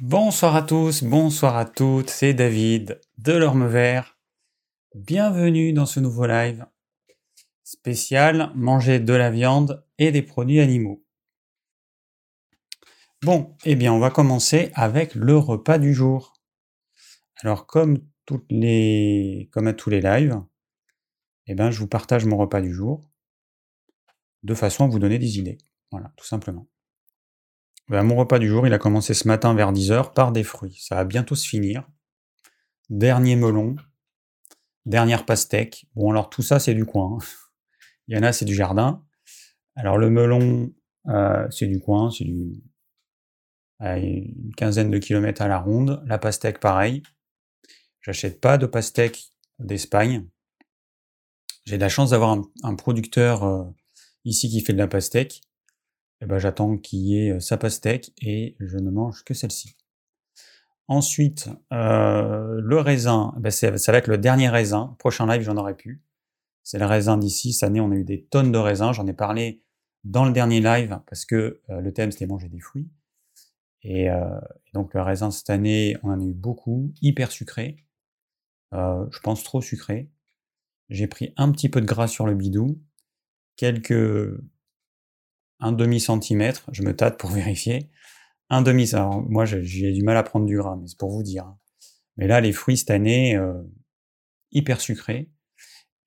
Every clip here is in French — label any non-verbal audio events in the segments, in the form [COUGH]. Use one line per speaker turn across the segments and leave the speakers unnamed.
Bonsoir à tous, bonsoir à toutes, c'est David de l'Orme Vert. Bienvenue dans ce nouveau live spécial manger de la viande et des produits animaux. Bon, eh bien on va commencer avec le repas du jour. Alors comme comme à tous les lives, eh bien je vous partage mon repas du jour de façon à vous donner des idées. Voilà, tout simplement. Ben, mon repas du jour, il a commencé ce matin vers 10h par des fruits. Ça va bientôt se finir. Dernier melon, dernière pastèque. Bon, alors tout ça, c'est du coin. Hein. Il y en a, c'est du jardin. Alors le melon, euh, c'est du coin, c'est du une quinzaine de kilomètres à la ronde. La pastèque, pareil. J'achète pas de pastèque d'Espagne. J'ai de la chance d'avoir un, producteur euh, ici qui fait de la pastèque. Eh ben, j'attends qu'il y ait sa pastèque et je ne mange que celle-ci. Ensuite, euh, le raisin, eh ben ça va être le dernier raisin. Prochain live, j'en aurai plus. C'est le raisin d'ici. Cette année, on a eu des tonnes de raisins. J'en ai parlé dans le dernier live parce que euh, le thème c'était manger des fruits. Et, euh, donc le raisin cette année, on en a eu beaucoup, hyper sucré. je pense trop sucré. J'ai pris un petit peu de gras sur le bidou, quelques un demi-centimètre, je me tâte pour vérifier. Un demi, alors moi j'ai du mal à prendre du gras, mais c'est pour vous dire. Mais là, les fruits cette année, euh, hyper sucrés.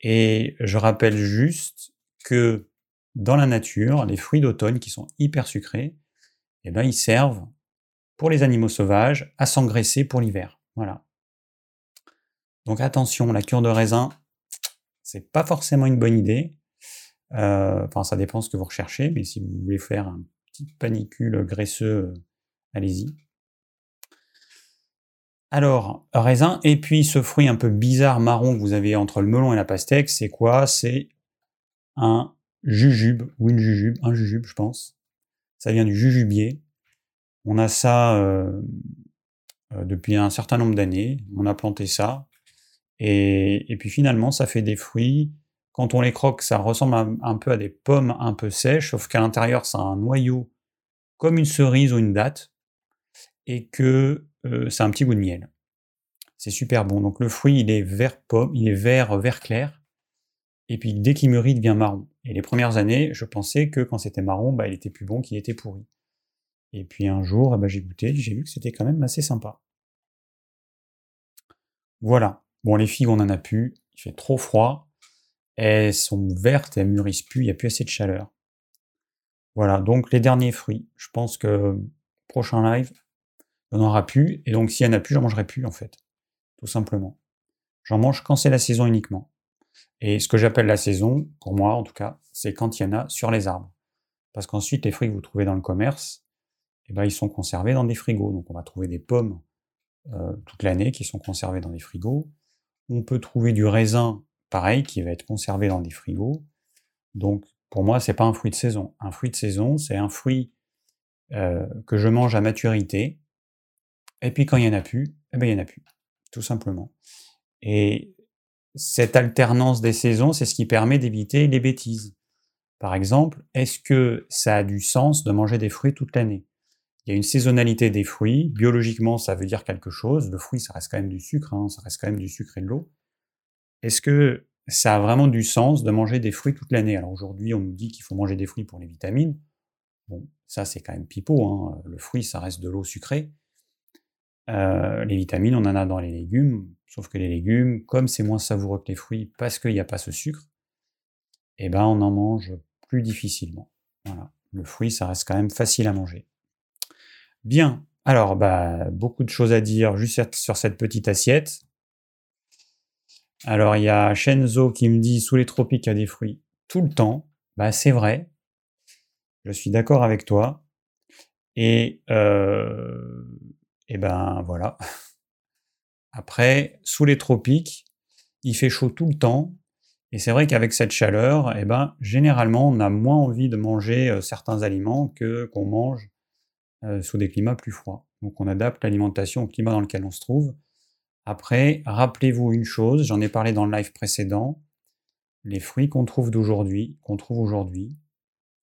Et je rappelle juste que dans la nature, les fruits d'automne qui sont hyper sucrés, eh ben, ils servent pour les animaux sauvages à s'engraisser pour l'hiver. Voilà. Donc attention, la cure de raisin, c'est pas forcément une bonne idée. Euh, enfin, ça dépend ce que vous recherchez, mais si vous voulez faire un petit panicule graisseux, euh, allez-y. Alors, raisin, et puis ce fruit un peu bizarre marron que vous avez entre le melon et la pastèque, c'est quoi? C'est un jujube, ou une jujube, un jujube, je pense. Ça vient du jujubier. On a ça euh, depuis un certain nombre d'années. On a planté ça. et, puis finalement, ça fait des fruits quand on les croque, ça ressemble un, peu à des pommes un peu sèches, sauf qu'à l'intérieur, ça a un noyau comme une cerise ou une date, et que euh, c'est un petit goût de miel. C'est super bon. Donc le fruit, il est vert pomme, il est vert vert clair, et puis dès qu'il mûrit, il devient marron. Et les premières années, je pensais que quand c'était marron, bah, il était plus bon qu'il était pourri. Et puis un jour, bah, j'ai goûté, j'ai vu que c'était quand même assez sympa. Voilà. Bon, les figues, on en a plus. Il fait trop froid elles sont vertes, elles mûrissent plus, il n'y a plus assez de chaleur. Voilà, donc les derniers fruits. Je pense que prochain live, il n'y en aura plus, et donc s'il n'y en a plus, j'en mangerai plus en fait. Tout simplement. J'en mange quand c'est la saison uniquement. Et ce que j'appelle la saison, pour moi en tout cas, c'est quand il y en a sur les arbres. Parce qu'ensuite, les fruits que vous trouvez dans le commerce, eh ben, ils sont conservés dans des frigos. Donc on va trouver des pommes euh, toute l'année qui sont conservées dans des frigos. On peut trouver du raisin pareil, qui va être conservé dans des frigos. Donc, pour moi, c'est pas un fruit de saison. Un fruit de saison, c'est un fruit euh, que je mange à maturité. Et puis, quand il y en a plus, eh ben, il y en a plus. Tout simplement. Et cette alternance des saisons, c'est ce qui permet d'éviter les bêtises. Par exemple, est-ce que ça a du sens de manger des fruits toute l'année? Il y a une saisonnalité des fruits. Biologiquement, ça veut dire quelque chose. Le fruit, ça reste quand même du sucre, hein. ça reste quand même du sucre et de l'eau est-ce que ça a vraiment du sens de manger des fruits toute l'année? Alors aujourd'hui, on nous dit qu'il faut manger des fruits pour les vitamines. Bon, ça c'est quand même pipeau. Hein. Le fruit, ça reste de l'eau sucrée. Euh, les vitamines, on en a dans les légumes, sauf que les légumes, comme c'est moins savoureux que les fruits parce qu'il n'y a pas ce sucre, eh ben on en mange plus difficilement. Voilà. Le fruit, ça reste quand même facile à manger. Bien. Alors, bah, beaucoup de choses à dire juste sur cette petite assiette. Alors il y a Shenzo qui me dit sous les tropiques il y a des fruits tout le temps. Bah c'est vrai. Je suis d'accord avec toi. Et, euh, et ben voilà. [LAUGHS] Après, sous les tropiques, il fait chaud tout le temps. Et c'est vrai qu'avec cette chaleur, eh ben, généralement, on a moins envie de manger euh, certains aliments que qu'on mange euh, sous des climats plus froids. Donc on adapte l'alimentation au climat dans lequel on se trouve. Après, rappelez-vous une chose, j'en ai parlé dans le live précédent, les fruits qu'on trouve d'aujourd'hui, qu'on trouve aujourd'hui,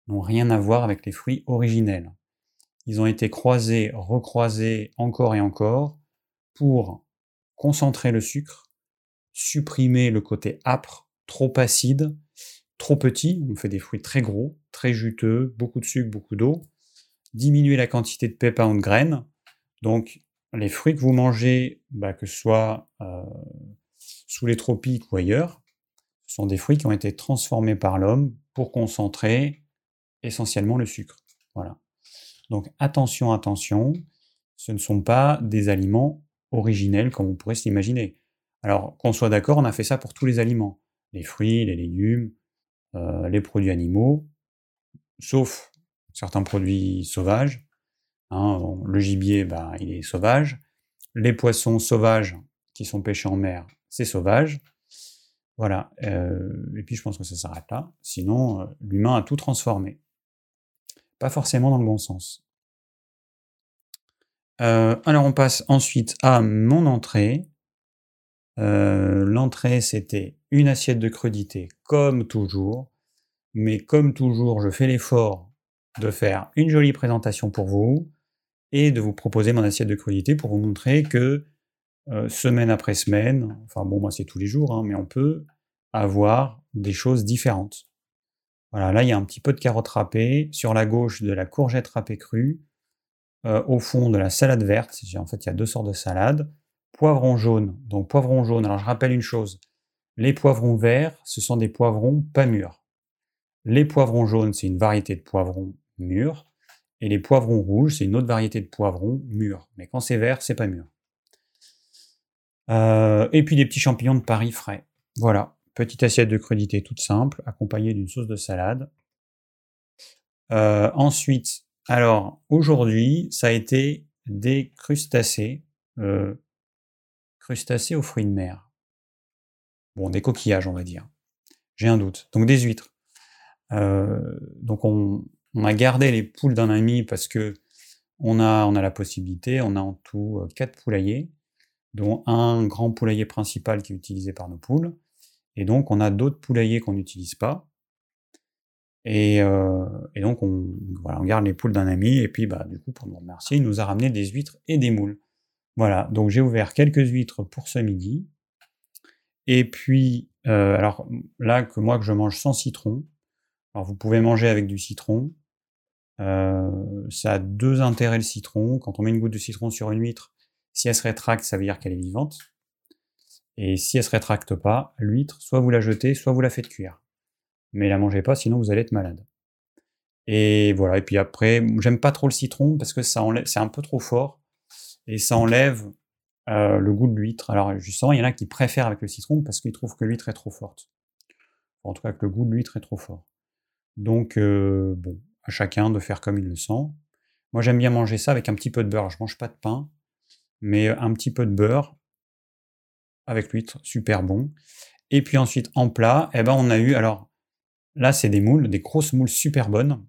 n'ont rien à voir avec les fruits originels. ils ont été croisés, recroisés encore et encore pour concentrer le sucre, supprimer le côté âpre, trop acide, trop petit, on fait des fruits très gros, très juteux, beaucoup de sucre, beaucoup d'eau, diminuer la quantité de pépins ou de graines. Donc les fruits que vous mangez, bah, que ce soit euh, sous les tropiques ou ailleurs, sont des fruits qui ont été transformés par l'homme pour concentrer essentiellement le sucre. Voilà. Donc attention, attention, ce ne sont pas des aliments originels comme on pourrait s'imaginer. Alors qu'on soit d'accord, on a fait ça pour tous les aliments, les fruits, les légumes, euh, les produits animaux, sauf certains produits sauvages. Hein, le gibier, bah, il est sauvage. Les poissons sauvages qui sont pêchés en mer, c'est sauvage. Voilà. Euh, et puis je pense que ça s'arrête là. Sinon, euh, l'humain a tout transformé. Pas forcément dans le bon sens. alors on passe ensuite à mon entrée. L'entrée, c'était une assiette de crudité, comme toujours. Mais comme toujours, je fais l'effort de faire une jolie présentation pour vous et de vous proposer mon assiette de crudité pour vous montrer que semaine après semaine, enfin bon, moi c'est tous les jours, hein, mais on peut avoir des choses différentes. Voilà, là il y a un petit peu de carotte râpée, sur la gauche de la courgette râpée crue, au fond de la salade verte, en fait il y a deux sortes de salades, poivron jaune, donc poivron jaune, alors je rappelle une chose, les poivrons verts, ce sont des poivrons pas mûrs. Les poivrons jaunes, c'est une variété de poivrons mûrs, et les poivrons rouges, c'est une autre variété de poivrons mûrs. Mais quand c'est vert, c'est pas mûr. Euh, et puis des petits champignons de Paris frais. Voilà, petite assiette de crudité toute simple, accompagnée d'une sauce de salade. Euh, ensuite, alors aujourd'hui, ça a été des crustacés, euh, crustacés aux fruits de mer. Bon, des coquillages, on va dire. J'ai un doute. Donc des huîtres. Donc on, a gardé les poules d'un ami parce que on a, on la possibilité, on a en tout euh, quatre poulaillers, dont un grand poulailler principal qui est utilisé par nos poules. Et donc on a d'autres poulaillers qu'on n'utilise pas. Et, euh, donc on, voilà, on garde les poules d'un ami, et puis bah, du coup, pour nous remercier, il nous a ramené des huîtres et des moules. Voilà, donc j'ai ouvert quelques huîtres pour ce midi. Et puis, euh, alors là, que moi, que je mange sans citron. Alors, vous pouvez manger avec du citron. Euh, ça a deux intérêts, le citron. Quand on met une goutte de citron sur une huître, si elle se rétracte, ça veut dire qu'elle est vivante. Et si elle se rétracte pas, l'huître, soit vous la jetez, soit vous la faites cuire. Mais la mangez pas, sinon vous allez être malade. Et voilà. Et puis après, j'aime pas trop le citron parce que ça enlève, c'est un peu trop fort et ça enlève euh, le goût de l'huître. Alors justement, il y en a qui préfèrent avec le citron parce qu'ils trouvent que l'huître est trop forte. En tout cas, que le goût de l'huître est trop fort. Donc euh, bon, à chacun de faire comme il le sent. Moi, j'aime bien manger ça avec un petit peu de beurre. Je mange pas de pain, mais un petit peu de beurre avec l'huître, super bon. Et puis ensuite en plat, eh ben on a eu alors là c'est des moules, des grosses moules super bonnes,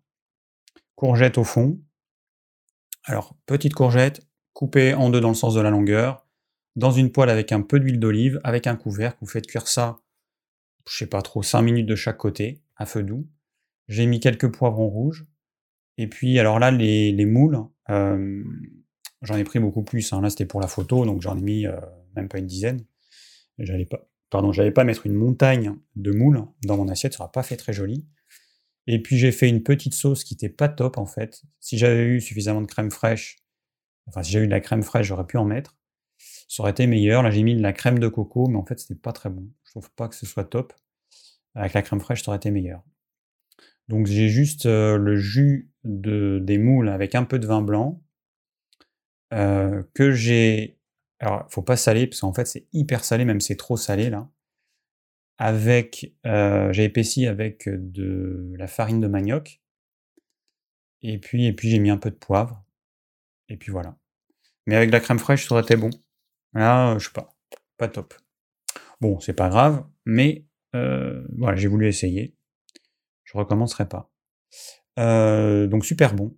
courgettes au fond. Alors petite courgette coupée en deux dans le sens de la longueur, dans une poêle avec un peu d'huile d'olive, avec un couvercle, vous faites cuire ça, je sais pas trop, 5 minutes de chaque côté, à feu doux. J'ai mis quelques poivrons rouges. Et puis, alors là, les, moules, euh, j'en ai pris beaucoup plus. Hein. Là, c'était pour la photo, donc j'en ai mis euh, même pas une dizaine. J'allais pas, pardon, j'allais pas mettre une montagne de moules dans mon assiette, ça sera pas fait très joli. Et puis j'ai fait une petite sauce qui était pas top en fait. Si j'avais eu suffisamment de crème fraîche, enfin si j'avais eu de la crème fraîche, j'aurais pu en mettre ça aurait été meilleur. Là, j'ai mis de la crème de coco, mais en fait, c'était pas très bon. Je trouve pas que ce soit top. Avec la crème fraîche, ça aurait été meilleur. Donc, j'ai juste euh, le jus de, des moules avec un peu de vin blanc euh, que j'ai. Alors, faut pas saler parce qu'en fait, c'est hyper salé, même c'est trop salé là. Avec, euh, j'ai épaissi avec de la farine de manioc. Et puis, et puis j'ai mis un peu de poivre. Et puis voilà. Mais avec la crème fraîche, ça aurait été bon. Là, euh, je sais pas, pas top. Bon, c'est pas grave, mais voilà, j'ai voulu essayer. Recommencerai pas. Euh, donc super bon.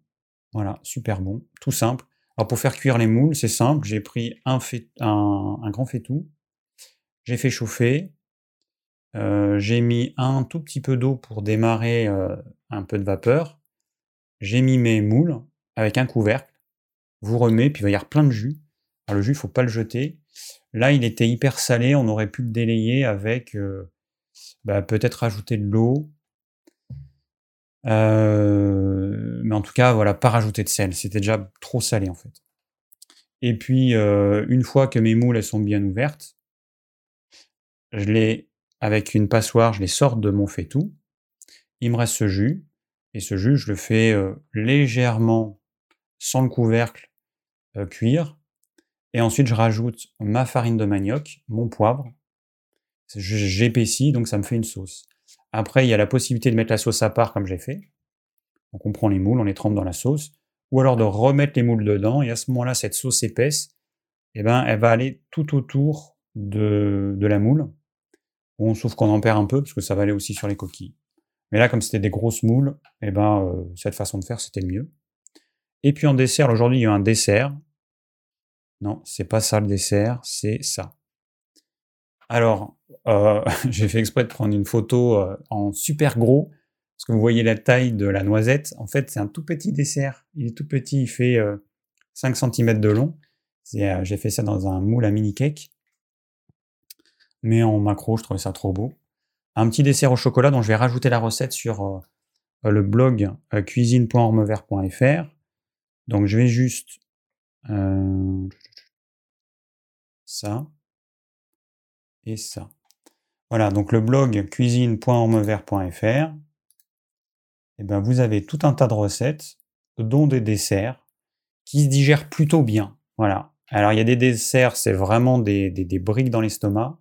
Voilà, super bon, tout simple. Alors pour faire cuire les moules, c'est simple. J'ai pris un, grand faitout, j'ai fait chauffer, j'ai mis un tout petit peu d'eau pour démarrer un peu de vapeur. J'ai mis mes moules avec un couvercle. Vous remet, puis il va y avoir plein de jus. Alors le jus, il faut pas le jeter. Là, il était hyper salé, on aurait pu le délayer avec euh, bah, peut-être rajouter de l'eau. Euh, mais en tout cas, voilà, pas rajouter de sel. C'était déjà trop salé en fait. Et puis, euh, une fois que mes moules elles sont bien ouvertes, je les, avec une passoire, je les sors de mon faitout. Il me reste ce jus. Et ce jus, je le fais légèrement sans le couvercle cuire. Et ensuite, je rajoute ma farine de manioc, mon poivre. J'épaissis, donc ça me fait une sauce. Après, il y a la possibilité de mettre la sauce à part, comme j'ai fait. Donc on prend les moules, on les trempe dans la sauce. Ou alors de remettre les moules dedans. Et à ce moment-là, cette sauce épaisse, eh ben, elle va aller tout autour de, de la moule. Bon, sauf qu'on en perd un peu, parce que ça va aller aussi sur les coquilles. Mais là, comme c'était des grosses moules, eh ben, euh, cette façon de faire, c'était le mieux. Et puis en dessert, aujourd'hui, il y a un dessert. Non, c'est pas ça le dessert, c'est ça. Alors, euh, [LAUGHS] j'ai fait exprès de prendre une photo euh, en super gros, parce que vous voyez la taille de la noisette. En fait, c'est un tout petit dessert. Il est tout petit, il fait 5 cm de long. j'ai fait ça dans un moule à mini cake. Mais en macro, je trouvais ça trop beau un petit dessert au chocolat dont je vais rajouter la recette sur euh, le blog euh, cuisine.ormevert.fr. Donc je vais juste euh, ça et ça. Voilà, donc le blog cuisine.ormevert.fr. Eh ben vous avez tout un tas de recettes, dont des desserts, qui se digèrent plutôt bien. Voilà. Alors il y a des desserts, c'est vraiment des, des briques dans l'estomac.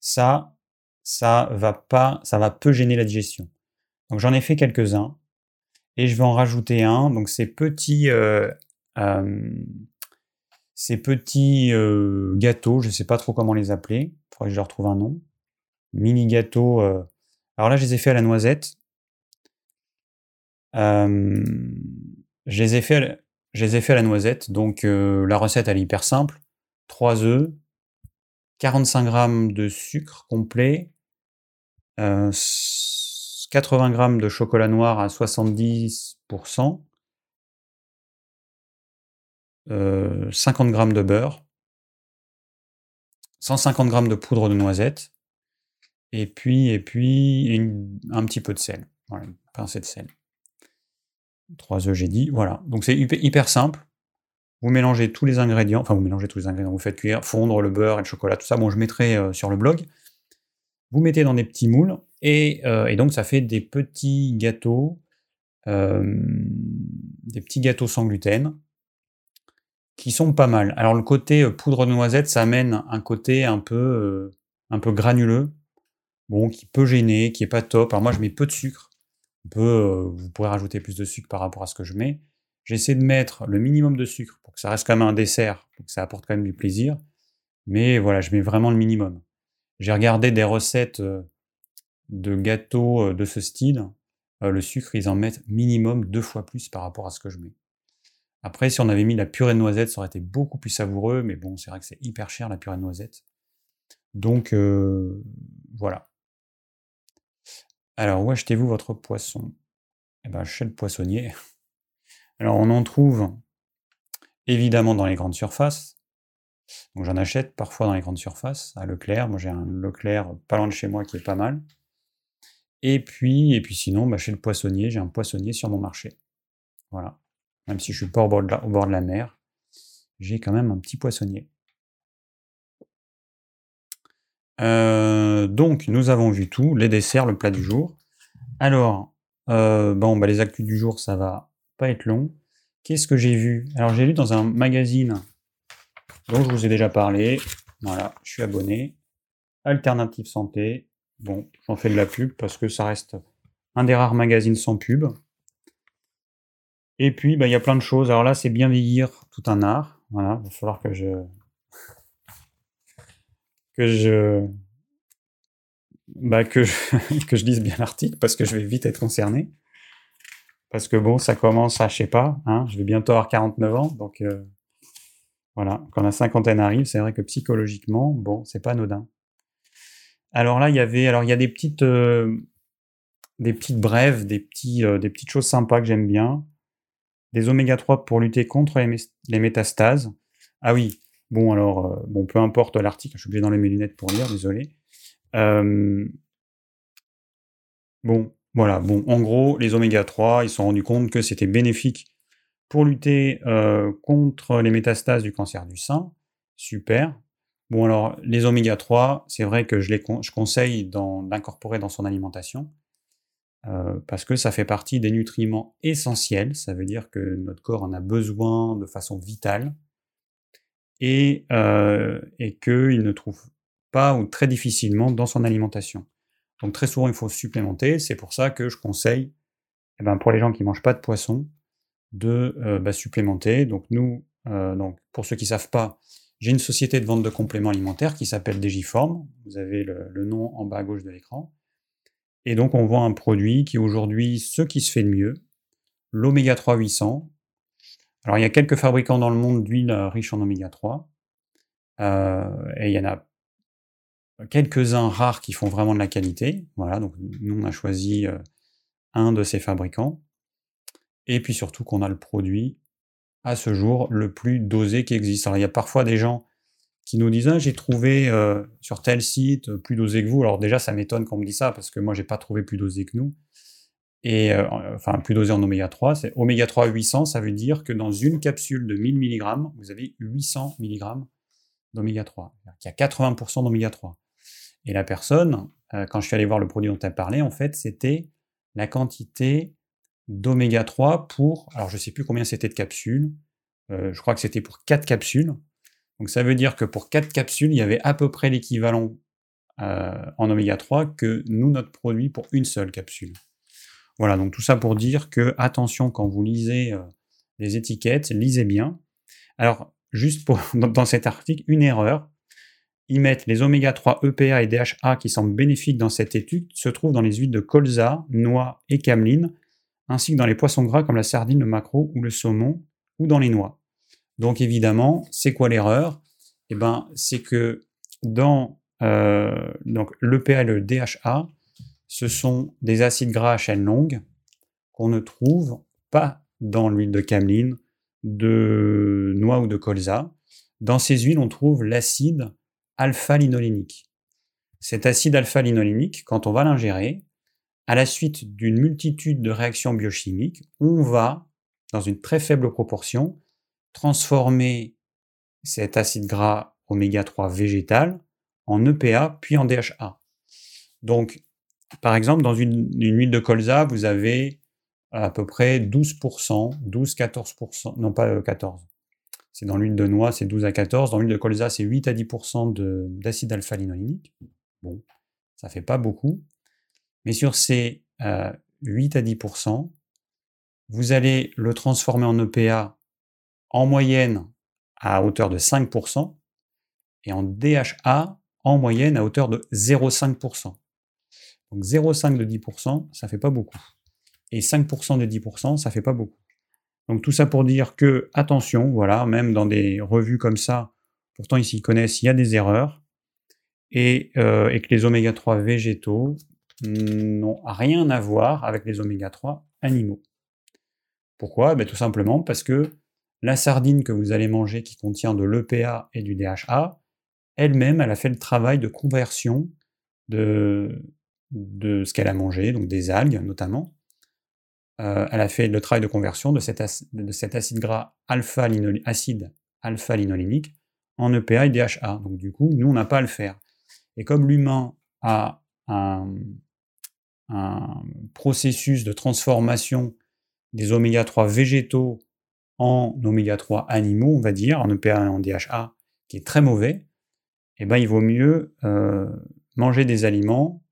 Ça, ça va pas, ça va peu gêner la digestion. Donc j'en ai fait quelques-uns et je vais en rajouter un. Donc ces petits, euh, euh, ces petits euh, gâteaux, je ne sais pas trop comment les appeler. Il faudrait que je leur trouve un nom. Mini gâteaux. Alors là, je les ai fait à la noisette. je les ai fait, à la noisette. Donc la recette elle est hyper simple. 3 œufs, 45 g de sucre complet, 80 euh, g de chocolat noir à 70%, 50 euh, g de beurre, 150 g de poudre de noisette, et puis, et puis un petit peu de sel, une pincée de sel. 3 œufs, j'ai dit, voilà. Donc c'est hyper simple. Vous mélangez tous les ingrédients, enfin vous mélangez tous les ingrédients, vous faites cuire, fondre le beurre et le chocolat, tout ça. Bon, je mettrai euh, sur le blog. Vous mettez dans des petits moules et, euh, donc ça fait des petits gâteaux, des petits gâteaux sans gluten qui sont pas mal. Alors le côté poudre de noisette, ça amène un côté un peu, un peu granuleux, bon, qui peut gêner, qui est pas top. Alors moi je mets peu de sucre. vous pourrez rajouter plus de sucre par rapport à ce que je mets. J'essaie de mettre le minimum de sucre pour que ça reste quand même un dessert, pour que ça apporte quand même du plaisir. Mais voilà, je mets vraiment le minimum. J'ai regardé des recettes euh, de gâteaux euh, de ce style. Euh, le sucre, ils en mettent minimum deux fois plus par rapport à ce que je mets. Après, si on avait mis la purée de noisettes, ça aurait été beaucoup plus savoureux, mais bon, c'est vrai que c'est hyper cher la purée de noisettes. Donc, voilà. Alors, où achetez-vous votre poisson? Eh ben, chez le poissonnier. [LAUGHS] Alors on en trouve évidemment dans les grandes surfaces. Donc j'en achète parfois dans les grandes surfaces, à Leclerc. Moi j'ai un Leclerc pas loin de chez moi qui est pas mal. Et puis, et puis sinon, bah, chez le poissonnier, j'ai un poissonnier sur mon marché. Voilà. Même si je suis pas au bord de la, mer, j'ai quand même un petit poissonnier. Euh, donc, nous avons vu tout, les desserts, le plat du jour. Alors, euh, bon, bah, les actus du jour, ça va être long. Qu'est-ce que j'ai vu? Alors j'ai lu dans un magazine dont je vous ai déjà parlé. Voilà, je suis abonné. Alternative Santé. Bon, j'en fais de la pub parce que ça reste un des rares magazines sans pub. Et puis, bah, il y a plein de choses. Alors là, c'est bien vieillir, tout un art. Voilà, il va falloir que je... que je... Bah, que je... [LAUGHS] que je lise bien l'article parce que je vais vite être concerné. Parce que bon, ça commence à, je sais pas, hein, je vais bientôt avoir 49 ans, donc euh, voilà, quand la cinquantaine arrive, c'est vrai que psychologiquement, bon, c'est pas anodin. Alors là, il y avait, alors il y a des petites, euh, des petites brèves, des petits, euh, des petites choses sympas que j'aime bien. Des oméga 3 pour lutter contre les, métastases. Ah oui, bon alors, euh, bon, peu importe l'article, je suis obligé d'enlever mes lunettes pour lire, désolé. Euh, bon, voilà, bon, en gros, les oméga 3, ils se sont rendus compte que c'était bénéfique pour lutter euh, contre les métastases du cancer du sein. Super. Bon, alors, les oméga 3, c'est vrai que je, les je conseille d'incorporer dans son alimentation. Euh, parce que ça fait partie des nutriments essentiels, ça veut dire que notre corps en a besoin de façon vitale, et, euh, et qu'il ne trouve pas ou très difficilement dans son alimentation. Donc très souvent il faut supplémenter, c'est pour ça que je conseille, eh ben, pour les gens qui ne mangent pas de poisson, de euh, bah, supplémenter. Donc nous, donc, pour ceux qui ne savent pas, j'ai une société de vente de compléments alimentaires qui s'appelle Digiform, vous avez le nom en bas à gauche de l'écran. Et donc, on vend un produit qui est aujourd'hui ce qui se fait de mieux, l'oméga 3 800. Alors, il y a quelques fabricants dans le monde d'huile riches en oméga 3. Euh, et il y en a quelques-uns rares qui font vraiment de la qualité. Voilà, donc nous, on a choisi euh, un de ces fabricants. Et puis surtout qu'on a le produit à ce jour le plus dosé qui existe. Alors, il y a parfois des gens qui nous disent ah, j'ai trouvé euh, sur tel site euh, plus dosé que vous. Alors déjà, ça m'étonne qu'on me dise ça parce que moi, j'ai pas trouvé plus dosé que nous. Et euh, enfin, plus dosé en oméga 3. C'est oméga 3 800, ça veut dire que dans une capsule de 1000 mg, vous avez 800 mg d'oméga 3. Il y a 80% d'oméga 3. Et la personne, quand je suis allé voir le produit dont elle parlait, en fait, c'était la quantité d'oméga 3 pour, alors je sais plus combien c'était de capsules, je crois que c'était pour 4 capsules, donc ça veut dire que pour 4 capsules, il y avait à peu près l'équivalent euh, en oméga 3 que nous, notre produit, pour une seule capsule. Voilà, donc tout ça pour dire que attention quand vous lisez euh, les étiquettes, lisez bien. Alors, juste pour, [LAUGHS] dans cet article, une erreur. Ils mettent les oméga 3 EPA et DHA qui semblent bénéfiques dans cette étude se trouvent dans les huiles de colza, noix et cameline, ainsi que dans les poissons gras comme la sardine, le maquereau ou le saumon, ou dans les noix. Donc évidemment, c'est quoi l'erreur? Eh ben, c'est que dans euh, donc et le DHA, ce sont des acides gras à chaîne longue qu'on ne trouve pas dans l'huile de cameline, de noix ou de colza. Dans ces huiles, on trouve l'acide alpha-linolénique. Cet acide alpha-linolénique, quand on va l'ingérer, à la suite d'une multitude de réactions biochimiques, on va, dans une très faible proportion, transformer cet acide gras oméga 3 végétal en EPA puis en DHA. Donc, par exemple, dans une, huile de colza, vous avez à peu près 12%, 12-14%, non pas 14. Euh, c'est dans l'huile de noix, c'est 12 à 14. Dans l'huile de colza, c'est 8 à 10% d'acide alpha-linolénique. Bon, ça fait pas beaucoup. Mais sur ces 8 euh, à 10%, vous allez le transformer en EPA en moyenne à hauteur de 5%, et en DHA en moyenne à hauteur de 0,5%. Donc 0,5 de 10%, ça fait pas beaucoup. Et 5% de 10%, ça fait pas beaucoup. Donc tout ça pour dire que, attention, voilà, même dans des revues comme ça, pourtant ils connaissent, il y a des erreurs, et, euh, que les oméga 3 végétaux n'ont rien à voir avec les oméga 3 animaux. Pourquoi? Ben, Tout simplement parce que la sardine que vous allez manger qui contient de l'EPA et du DHA, elle-même, elle a fait le travail de conversion de, ce qu'elle a mangé, donc des algues notamment. Euh, elle a fait le travail de conversion de cet, acide gras alpha-linolénique alpha en EPA et DHA. Donc du coup, nous, on n'a pas à le faire. Et comme l'humain a un, un, processus de transformation des oméga 3 végétaux en oméga 3 animaux, on va dire, en EPA et en DHA, qui est très mauvais, eh ben, il vaut mieux euh, manger des aliments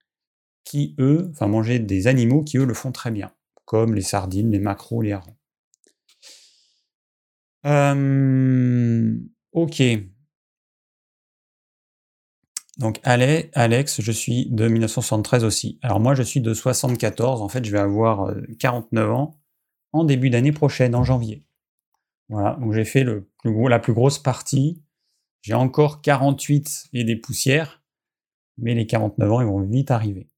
qui, eux, enfin manger des animaux qui, eux, le font très bien, comme les sardines, les maquereaux, les harengs. Euh, ok. Donc Alex, je suis de 1973 aussi. Alors moi, je suis de 74. En fait, je vais avoir 49 euh, ans en début d'année prochaine, en janvier. Voilà, donc j'ai fait la plus grosse partie. J'ai encore 48 et des poussières, mais les 49 ans, ils vont vite arriver.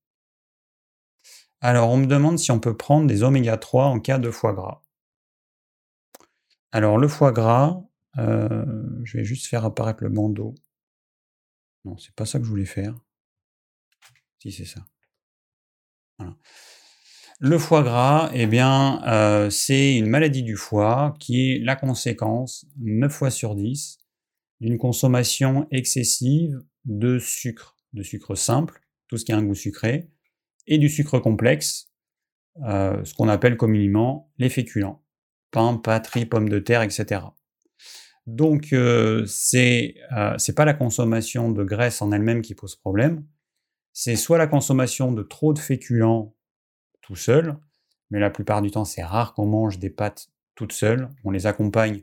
Alors, on me demande si on peut prendre des oméga 3 en cas de foie gras. Alors, le foie gras, euh, je vais juste faire apparaître le bandeau. Non, c'est pas ça que je voulais faire. Si, c'est ça. Voilà. Le foie gras, eh bien, euh, c'est une maladie du foie qui est la conséquence, 9 fois sur 10, d'une consommation excessive de sucre, de sucre simple, tout ce qui a un goût sucré, et du sucre complexe, euh, ce qu'on appelle communément les féculents, pain, pâtes, pommes de terre, etc. Donc, euh, c'est euh, c'est pas la consommation de graisse en elle-même qui pose problème, c'est soit la consommation de trop de féculents tout seul, mais la plupart du temps, c'est rare qu'on mange des pâtes toutes seules. On les accompagne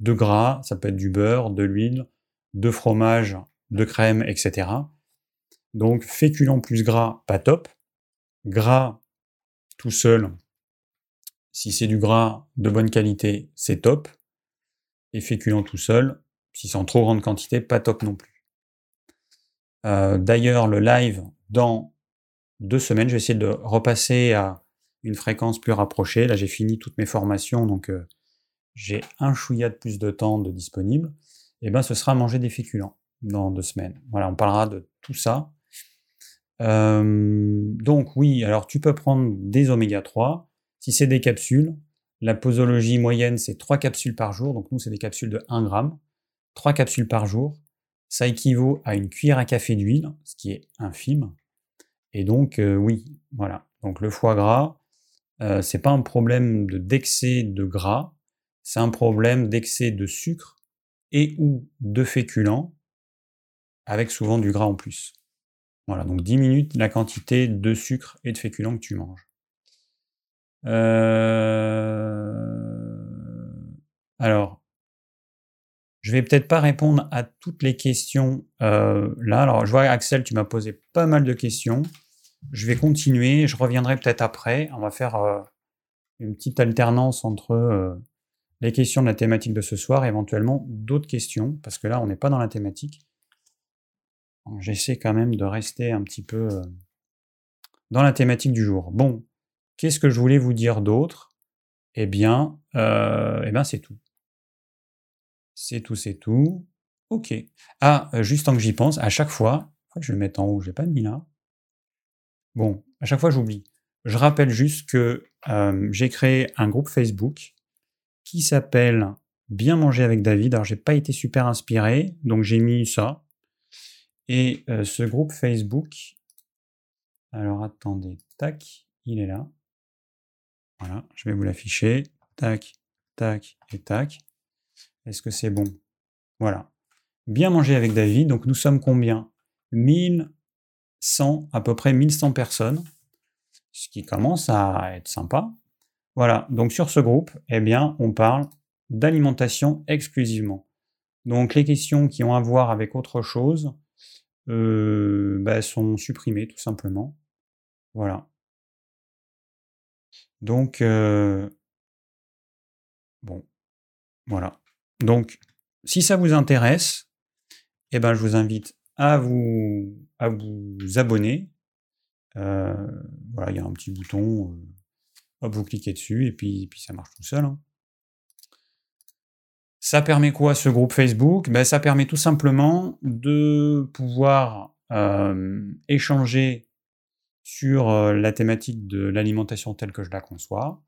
de gras, ça peut être du beurre, de l'huile, de fromage, de crème, etc. Donc, féculent plus gras, pas top. Gras tout seul, si c'est du gras de bonne qualité, c'est top. Et féculent tout seul, si c'est en trop grande quantité, pas top non plus. Euh, d'ailleurs, le live dans deux semaines. Je vais essayer de repasser à une fréquence plus rapprochée. Là, j'ai fini toutes mes formations, donc euh, j'ai un chouïa de plus de temps de disponible. Et eh ben, ce sera manger des féculents dans deux semaines. Voilà, on parlera de tout ça. Euh, donc oui, alors tu peux prendre des oméga 3. Si c'est des capsules, la posologie moyenne, c'est 3 capsules par jour. Donc nous, c'est des capsules de 1 gramme. 3 capsules par jour. Ça équivaut à une cuillère à café d'huile, ce qui est infime. Et donc, euh, oui, voilà. Donc le foie gras, euh, c'est pas un problème d'excès de gras, c'est un problème d'excès de sucre et ou de féculents, avec souvent du gras en plus. Voilà, donc diminue la quantité de sucre et de féculents que tu manges. Euh... Alors, je vais peut-être pas répondre à toutes les questions euh, là. Alors, je vois Axel, tu m'as posé pas mal de questions. Je vais continuer. Je reviendrai peut-être après. On va faire euh, une petite alternance entre euh, les questions de la thématique de ce soir et éventuellement d'autres questions, parce que là, on n'est pas dans la thématique. J'essaie quand même de rester un petit peu dans la thématique du jour. Bon, qu'est-ce que je voulais vous dire d'autre? Eh bien, eh bien c'est tout. C'est tout, c'est tout. Ok. Ah, euh, juste tant que j'y pense, à chaque fois, je vais le mettre en haut, je l'ai pas mis là. Bon, à chaque fois j'oublie. Je rappelle juste que euh, j'ai créé un groupe Facebook qui s'appelle Bien manger avec David. Alors j'ai pas été super inspiré, donc j'ai mis ça. Et euh, ce groupe Facebook, alors attendez, tac, il est là. Voilà, je vais vous l'afficher. Tac, tac et tac. Est-ce que c'est bon? Voilà. Bien manger avec David. Donc nous sommes combien? 1100, à peu près 1100 personnes, ce qui commence à être sympa. Voilà. Donc sur ce groupe, eh bien, on parle d'alimentation exclusivement. Donc les questions qui ont à voir avec autre chose euh, bah, sont supprimées tout simplement. Voilà. Donc, euh, bon, voilà. Donc, si ça vous intéresse, eh ben, je vous invite à vous, abonner. Euh, voilà, il y a un petit bouton, euh, hop, vous cliquez dessus et puis, puis ça marche tout seul. Hein. Ça permet quoi ce groupe Facebook? Ben, Ça permet tout simplement de pouvoir euh, échanger sur la thématique de l'alimentation telle que je la conçois,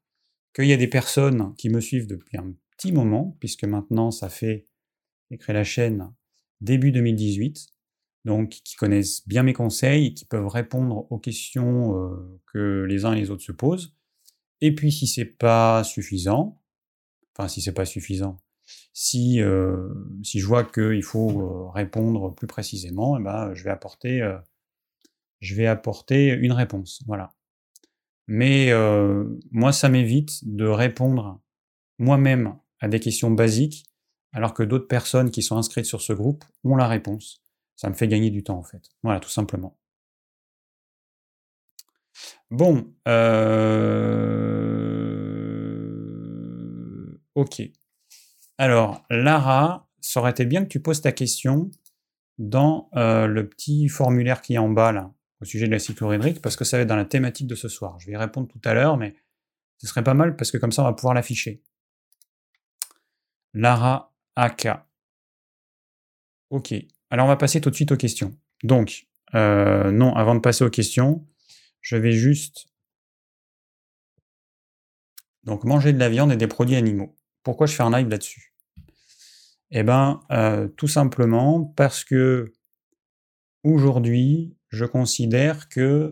qu'il y a des personnes qui me suivent depuis un moment, puisque maintenant ça fait, j'ai la chaîne début 2018, donc qui connaissent bien mes conseils, qui peuvent répondre aux questions euh, que les uns et les autres se posent. Et puis si c'est pas suffisant, enfin si c'est pas suffisant, si, euh, si je vois qu'il faut euh, répondre plus précisément, eh ben, je vais apporter je vais apporter une réponse. Voilà. Mais moi, ça m'évite de répondre moi-même à des questions basiques, alors que d'autres personnes qui sont inscrites sur ce groupe ont la réponse. Ça me fait gagner du temps en fait. Voilà, tout simplement. Bon, euh... ok. Alors, Lara, ça aurait été bien que tu poses ta question dans euh, le petit formulaire qui est en bas là, au sujet de la cyclohydrique, parce que ça va être dans la thématique de ce soir. Je vais y répondre tout à l'heure, mais ce serait pas mal parce que comme ça on va pouvoir l'afficher. Lara Aka. Ok. Alors on va passer tout de suite aux questions. Donc, euh, non, avant de passer aux questions, je vais juste... Donc manger de la viande et des produits animaux. Pourquoi je fais un live là-dessus? Eh bien, euh, tout simplement parce que aujourd'hui, je considère que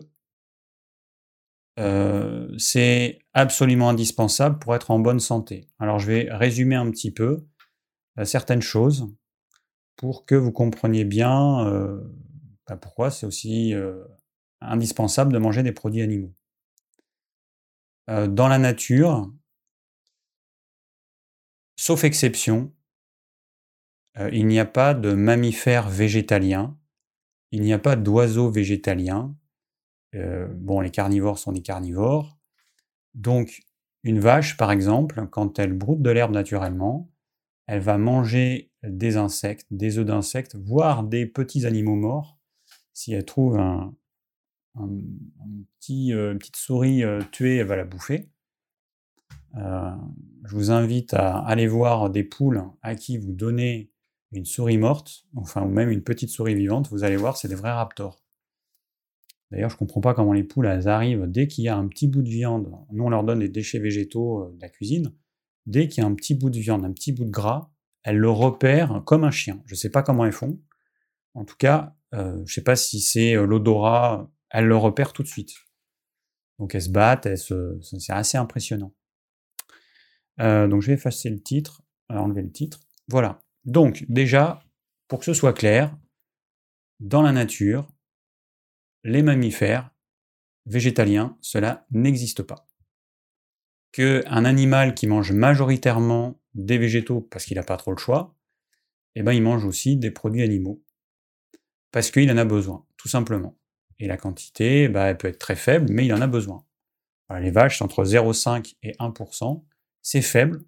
euh, c'est absolument indispensable pour être en bonne santé. Alors je vais résumer un petit peu certaines choses pour que vous compreniez bien bah, pourquoi c'est aussi indispensable de manger des produits animaux. dans la nature, sauf exception, il n'y a pas de mammifères végétaliens, il n'y a pas d'oiseaux végétaliens. Bon, les carnivores sont des carnivores. Donc, une vache, par exemple, quand elle broute de l'herbe naturellement, elle va manger des insectes, des œufs d'insectes, voire des petits animaux morts si elle trouve un, petit, euh, une petite souris euh, tuée, elle va la bouffer. Euh, je vous invite à aller voir des poules à qui vous donnez une souris morte, enfin, ou même une petite souris vivante, vous allez voir, c'est des vrais raptors. D'ailleurs, je ne comprends pas comment les poules, elles arrivent, dès qu'il y a un petit bout de viande, nous on leur donne des déchets végétaux de la cuisine, dès qu'il y a un petit bout de viande, un petit bout de gras, elles le repèrent comme un chien. Je ne sais pas comment elles font. En tout cas, euh, je ne sais pas si c'est euh, l'odorat, elle le repère tout de suite. Donc elles se battent, c'est assez impressionnant. Euh, donc je vais effacer le titre, enlever le titre. Voilà. Donc déjà, pour que ce soit clair, dans la nature, les mammifères végétaliens, cela n'existe pas. Qu'un animal qui mange majoritairement des végétaux parce qu'il n'a pas trop le choix, eh ben il mange aussi des produits animaux parce qu'il en a besoin, tout simplement. Et la quantité, bah, elle peut être très faible, mais il en a besoin. les vaches, c'est entre 0,5 et 1%, c'est faible,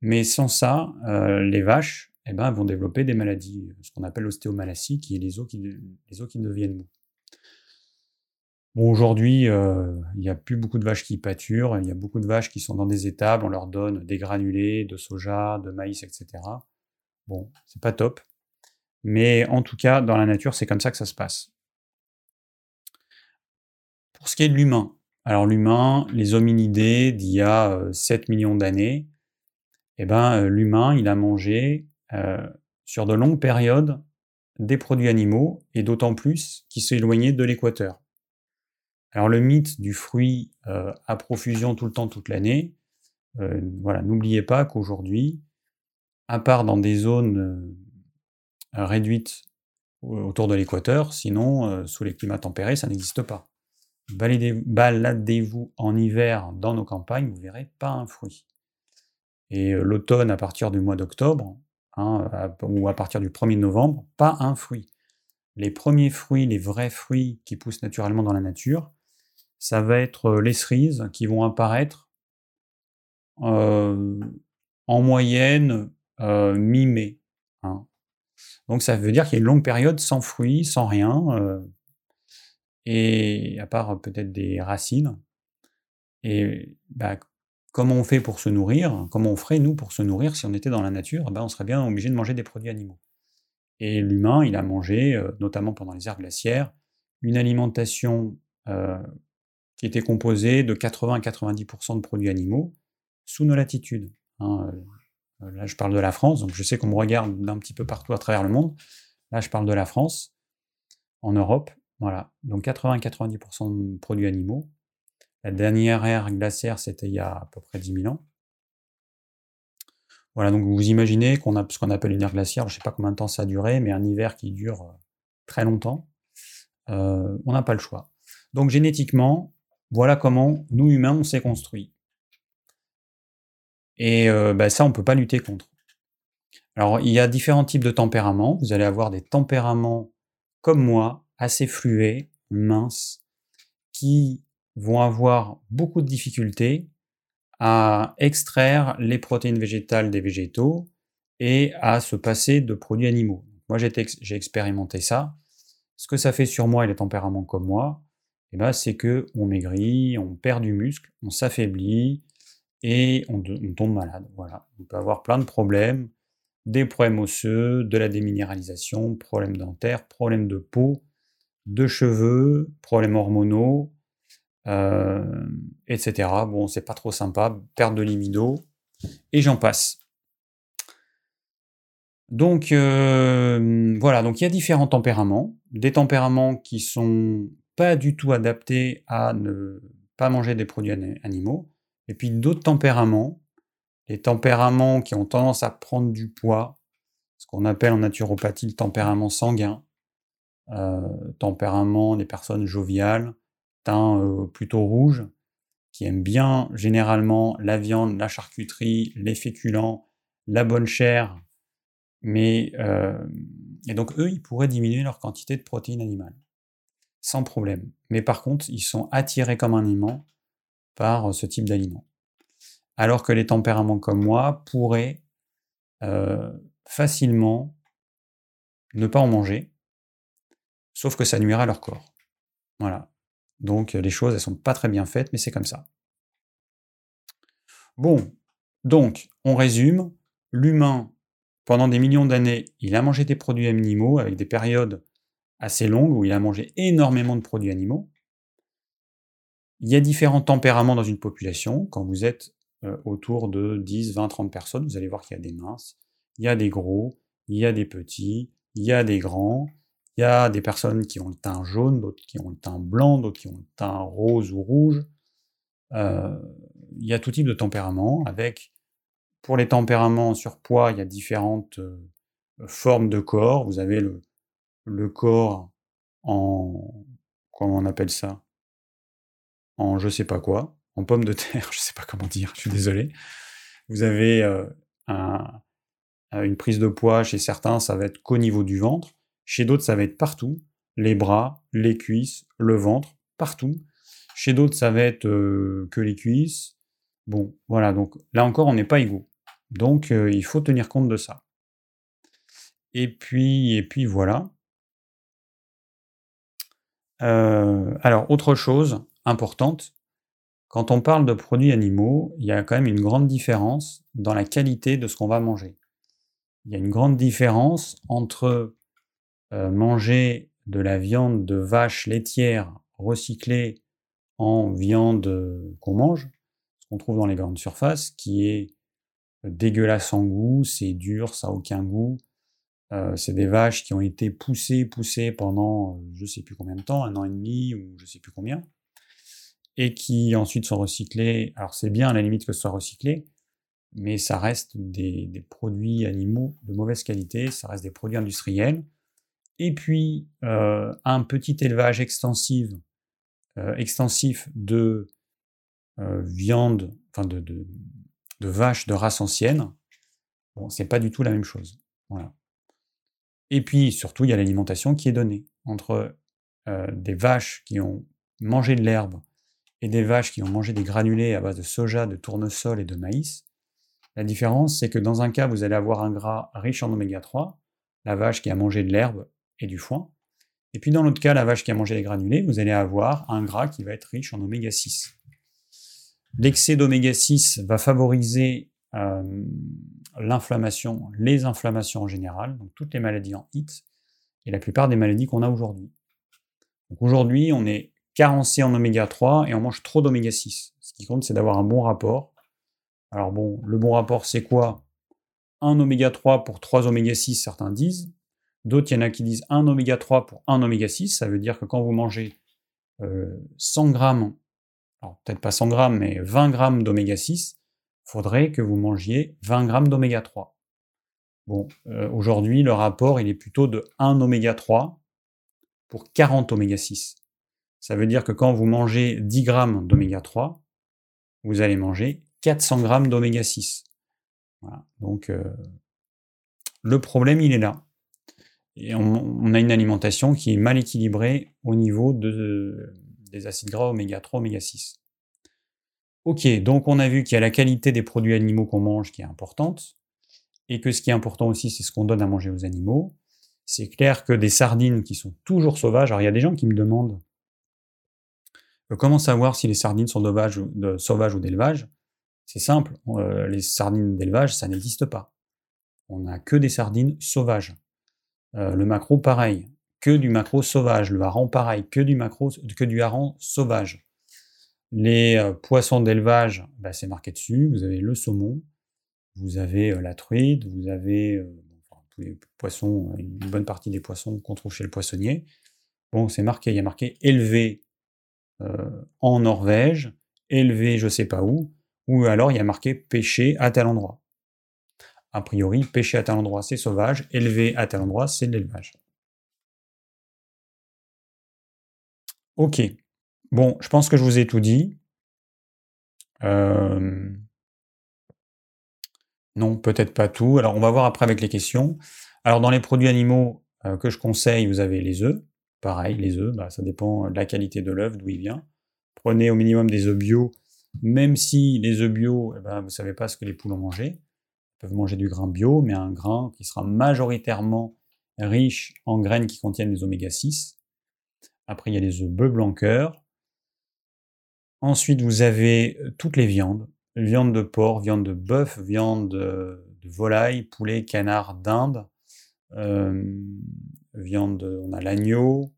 mais sans ça, euh, les vaches eh ben, vont développer des maladies, ce qu'on appelle l'ostéomalacie, qui est les os qui, les os qui deviennent mous. Aujourd'hui, euh, il n'y a plus beaucoup de vaches qui pâturent, il y a beaucoup de vaches qui sont dans des étables, on leur donne des granulés de soja, de maïs, etc. Bon, c'est pas top. Mais en tout cas, dans la nature, c'est comme ça que ça se passe. Pour ce qui est de l'humain, alors l'humain, les hominidés d'il y a 7 euh, millions d'années, eh ben, euh, l'humain, il a mangé sur de longues périodes des produits animaux, et d'autant plus qui s'éloignaient de l'équateur. Alors le mythe du fruit à profusion tout le temps, toute l'année, voilà, n'oubliez pas qu'aujourd'hui, à part dans des zones euh, réduite autour de l'équateur, sinon, euh, sous les climats tempérés, ça n'existe pas. Baladez-vous en hiver dans nos campagnes, vous verrez pas un fruit. Et euh, l'automne, à partir du mois d'octobre, hein, ou à partir du 1er novembre, pas un fruit. Les premiers fruits, les vrais fruits qui poussent naturellement dans la nature, ça va être les cerises qui vont apparaître en moyenne mi-mai. Hein. Donc ça veut dire qu'il y a une longue période sans fruits, sans rien, euh, et à part peut-être des racines. Et bah, comment on fait pour se nourrir Comment on ferait, nous, pour se nourrir si on était dans la nature bah, On serait bien obligé de manger des produits animaux. Et l'humain, il a mangé, euh, notamment pendant les aires glaciaires, une alimentation euh, qui était composée de 80 à 90% de produits animaux sous nos latitudes. Hein, euh, là, je parle de la France, donc je sais qu'on me regarde d'un petit peu partout à travers le monde. Là, je parle de la France, en Europe. Voilà. Donc 80-90% de produits animaux. La dernière ère glaciaire, c'était il y a à peu près 10 000 ans. Voilà, donc vous imaginez qu'on a ce qu'on appelle une ère glaciaire, je ne sais pas combien de temps ça a duré, mais un hiver qui dure euh, très longtemps. Euh, on n'a pas le choix. Donc génétiquement, voilà comment nous humains on s'est construit. Et bah, ça, on ne peut pas lutter contre. Alors, il y a différents types de tempéraments. Vous allez avoir des tempéraments comme moi, assez fluets, minces, qui vont avoir beaucoup de difficultés à extraire les protéines végétales des végétaux et à se passer de produits animaux. Moi, j'ai expérimenté ça. Ce que ça fait sur moi et les tempéraments comme moi, ben, c'est que on maigrit, on perd du muscle, on s'affaiblit, et on, on tombe malade. Voilà. On peut avoir plein de problèmes, des problèmes osseux, de la déminéralisation, problèmes dentaires, problèmes de peau, de cheveux, problèmes hormonaux, euh, etc. Bon, c'est pas trop sympa, perte de libido, et j'en passe. Donc euh, voilà, donc il y a différents tempéraments, des tempéraments qui sont pas du tout adaptés à ne pas manger des produits animaux, et puis d'autres tempéraments, les tempéraments qui ont tendance à prendre du poids, ce qu'on appelle en naturopathie le tempérament sanguin, euh, tempérament des personnes joviales, teint euh, plutôt rouge, qui aiment bien généralement la viande, la charcuterie, les féculents, la bonne chair, mais euh, et donc eux, ils pourraient diminuer leur quantité de protéines animales sans problème. Mais par contre, ils sont attirés comme un aimant par euh, ce type d'aliment. Alors que les tempéraments comme moi pourraient facilement ne pas en manger, sauf que ça nuira à leur corps. Voilà. Donc les choses, elles sont pas très bien faites, mais c'est comme ça. Bon, donc on résume. L'humain, pendant des millions d'années, il a mangé des produits animaux avec des périodes assez longues où il a mangé énormément de produits animaux. Il y a différents tempéraments dans une population. Quand vous êtes euh, autour de 10, 20, 30 personnes, vous allez voir qu'il y a des minces, il y a des gros, il y a des petits, il y a des grands, il y a des personnes qui ont le teint jaune, d'autres qui ont le teint blanc, d'autres qui ont le teint rose ou rouge. Euh, il y a tout type de tempérament. Avec, pour les tempéraments en surpoids, il y a différentes euh, formes de corps. Vous avez le, le corps en, comment on appelle ça? En je sais pas quoi, en pomme de terre, [LAUGHS] je sais pas comment dire, je suis désolé. Vous avez euh, un, une prise de poids, chez certains, ça va être qu'au niveau du ventre. Chez d'autres, ça va être partout. Les bras, les cuisses, le ventre, partout. Chez d'autres, ça va être euh, que les cuisses. Bon, voilà, donc là encore, on n'est pas égaux. Donc, euh, il faut tenir compte de ça. Et puis, et puis voilà. Euh, alors, autre chose importante, quand on parle de produits animaux, il y a quand même une grande différence dans la qualité de ce qu'on va manger. Il y a une grande différence entre euh, manger de la viande de vache laitière recyclée en viande euh, qu'on mange, ce qu'on trouve dans les grandes surfaces, qui est dégueulasse en goût, c'est dur, ça n'a aucun goût. Euh, c'est des vaches qui ont été poussées, poussées pendant je ne sais plus combien de temps, un an et demi ou je ne sais plus combien, et qui ensuite sont recyclées. Alors c'est bien à la limite que ce soit recyclé, mais ça reste des, des produits animaux de mauvaise qualité, ça reste des produits industriels et puis euh, un petit élevage extensif, euh, de euh, viande, enfin de, de, vaches de race ancienne, bon, c'est pas du tout la même chose. Voilà. Et puis surtout, il y a l'alimentation qui est donnée entre des vaches qui ont mangé de l'herbe et des vaches qui ont mangé des granulés à base de soja, de tournesol et de maïs. La différence, c'est que dans un cas, vous allez avoir un gras riche en oméga 3, la vache qui a mangé de l'herbe et du foin. Et puis dans l'autre cas, la vache qui a mangé les granulés, vous allez avoir un gras qui va être riche en oméga 6. L'excès d'oméga 6 va favoriser euh, l'inflammation, les inflammations en général, donc toutes les maladies en HIT, et la plupart des maladies qu'on a aujourd'hui. Aujourd'hui, on est carencé en oméga 3 et on mange trop d'oméga 6. Ce qui compte, c'est d'avoir un bon rapport. Alors bon, le bon rapport, c'est quoi? Un oméga 3 pour 3 oméga 6, certains disent. D'autres, il y en a qui disent un oméga 3 pour un oméga 6. Ça veut dire que quand vous mangez 100 euh, grammes, alors peut-être pas 100 grammes, mais 20 grammes d'oméga 6, il faudrait que vous mangiez 20 grammes d'oméga 3. Bon, euh, aujourd'hui, le rapport, il est plutôt de 1 oméga 3 pour 40 oméga 6. Ça veut dire que quand vous mangez 10 grammes d'oméga 3, vous allez manger 400 grammes d'oméga 6. Voilà. Donc, euh, le problème, il est là. Et on, a une alimentation qui est mal équilibrée au niveau de, des acides gras oméga 3, oméga 6. Ok, donc on a vu qu'il y a la qualité des produits animaux qu'on mange qui est importante, et que ce qui est important aussi, c'est ce qu'on donne à manger aux animaux. C'est clair que des sardines qui sont toujours sauvages, alors il y a des gens qui me demandent euh, comment savoir si les sardines sont sauvages ou d'élevage? C'est simple, les sardines d'élevage, ça n'existe pas. On n'a que des sardines sauvages. le macro, pareil, que du macro sauvage. Le hareng, pareil, que du macro, que du hareng sauvage. Les poissons d'élevage, bah, c'est marqué dessus. Vous avez le saumon, vous avez la truite, vous avez tous les poissons, une bonne partie des poissons qu'on trouve chez le poissonnier. Bon, c'est marqué, il y a marqué élevé en Norvège, élevé je sais pas où, ou alors il y a marqué pêché à tel endroit. A priori, pêché à tel endroit, c'est sauvage, élevé à tel endroit, c'est l'élevage. Ok. Bon, je pense que je vous ai tout dit. Euh, non, peut-être pas tout. Alors, on va voir après avec les questions. Alors, dans les produits animaux euh, que je conseille, vous avez les œufs. Pareil, les œufs, bah, ça dépend de la qualité de l'œuf, d'où il vient. Prenez au minimum des œufs bio même si les œufs bio, eh ben, vous ne savez pas ce que les poules ont mangé, elles peuvent manger du grain bio, mais un grain qui sera majoritairement riche en graines qui contiennent les oméga 6. Après, il y a les œufs bœufs blanc Ensuite, vous avez euh, toutes les viandes. Viande de porc, viande de bœuf, viande de volaille, poulet, canard, dinde. Euh, viande, on a l'agneau.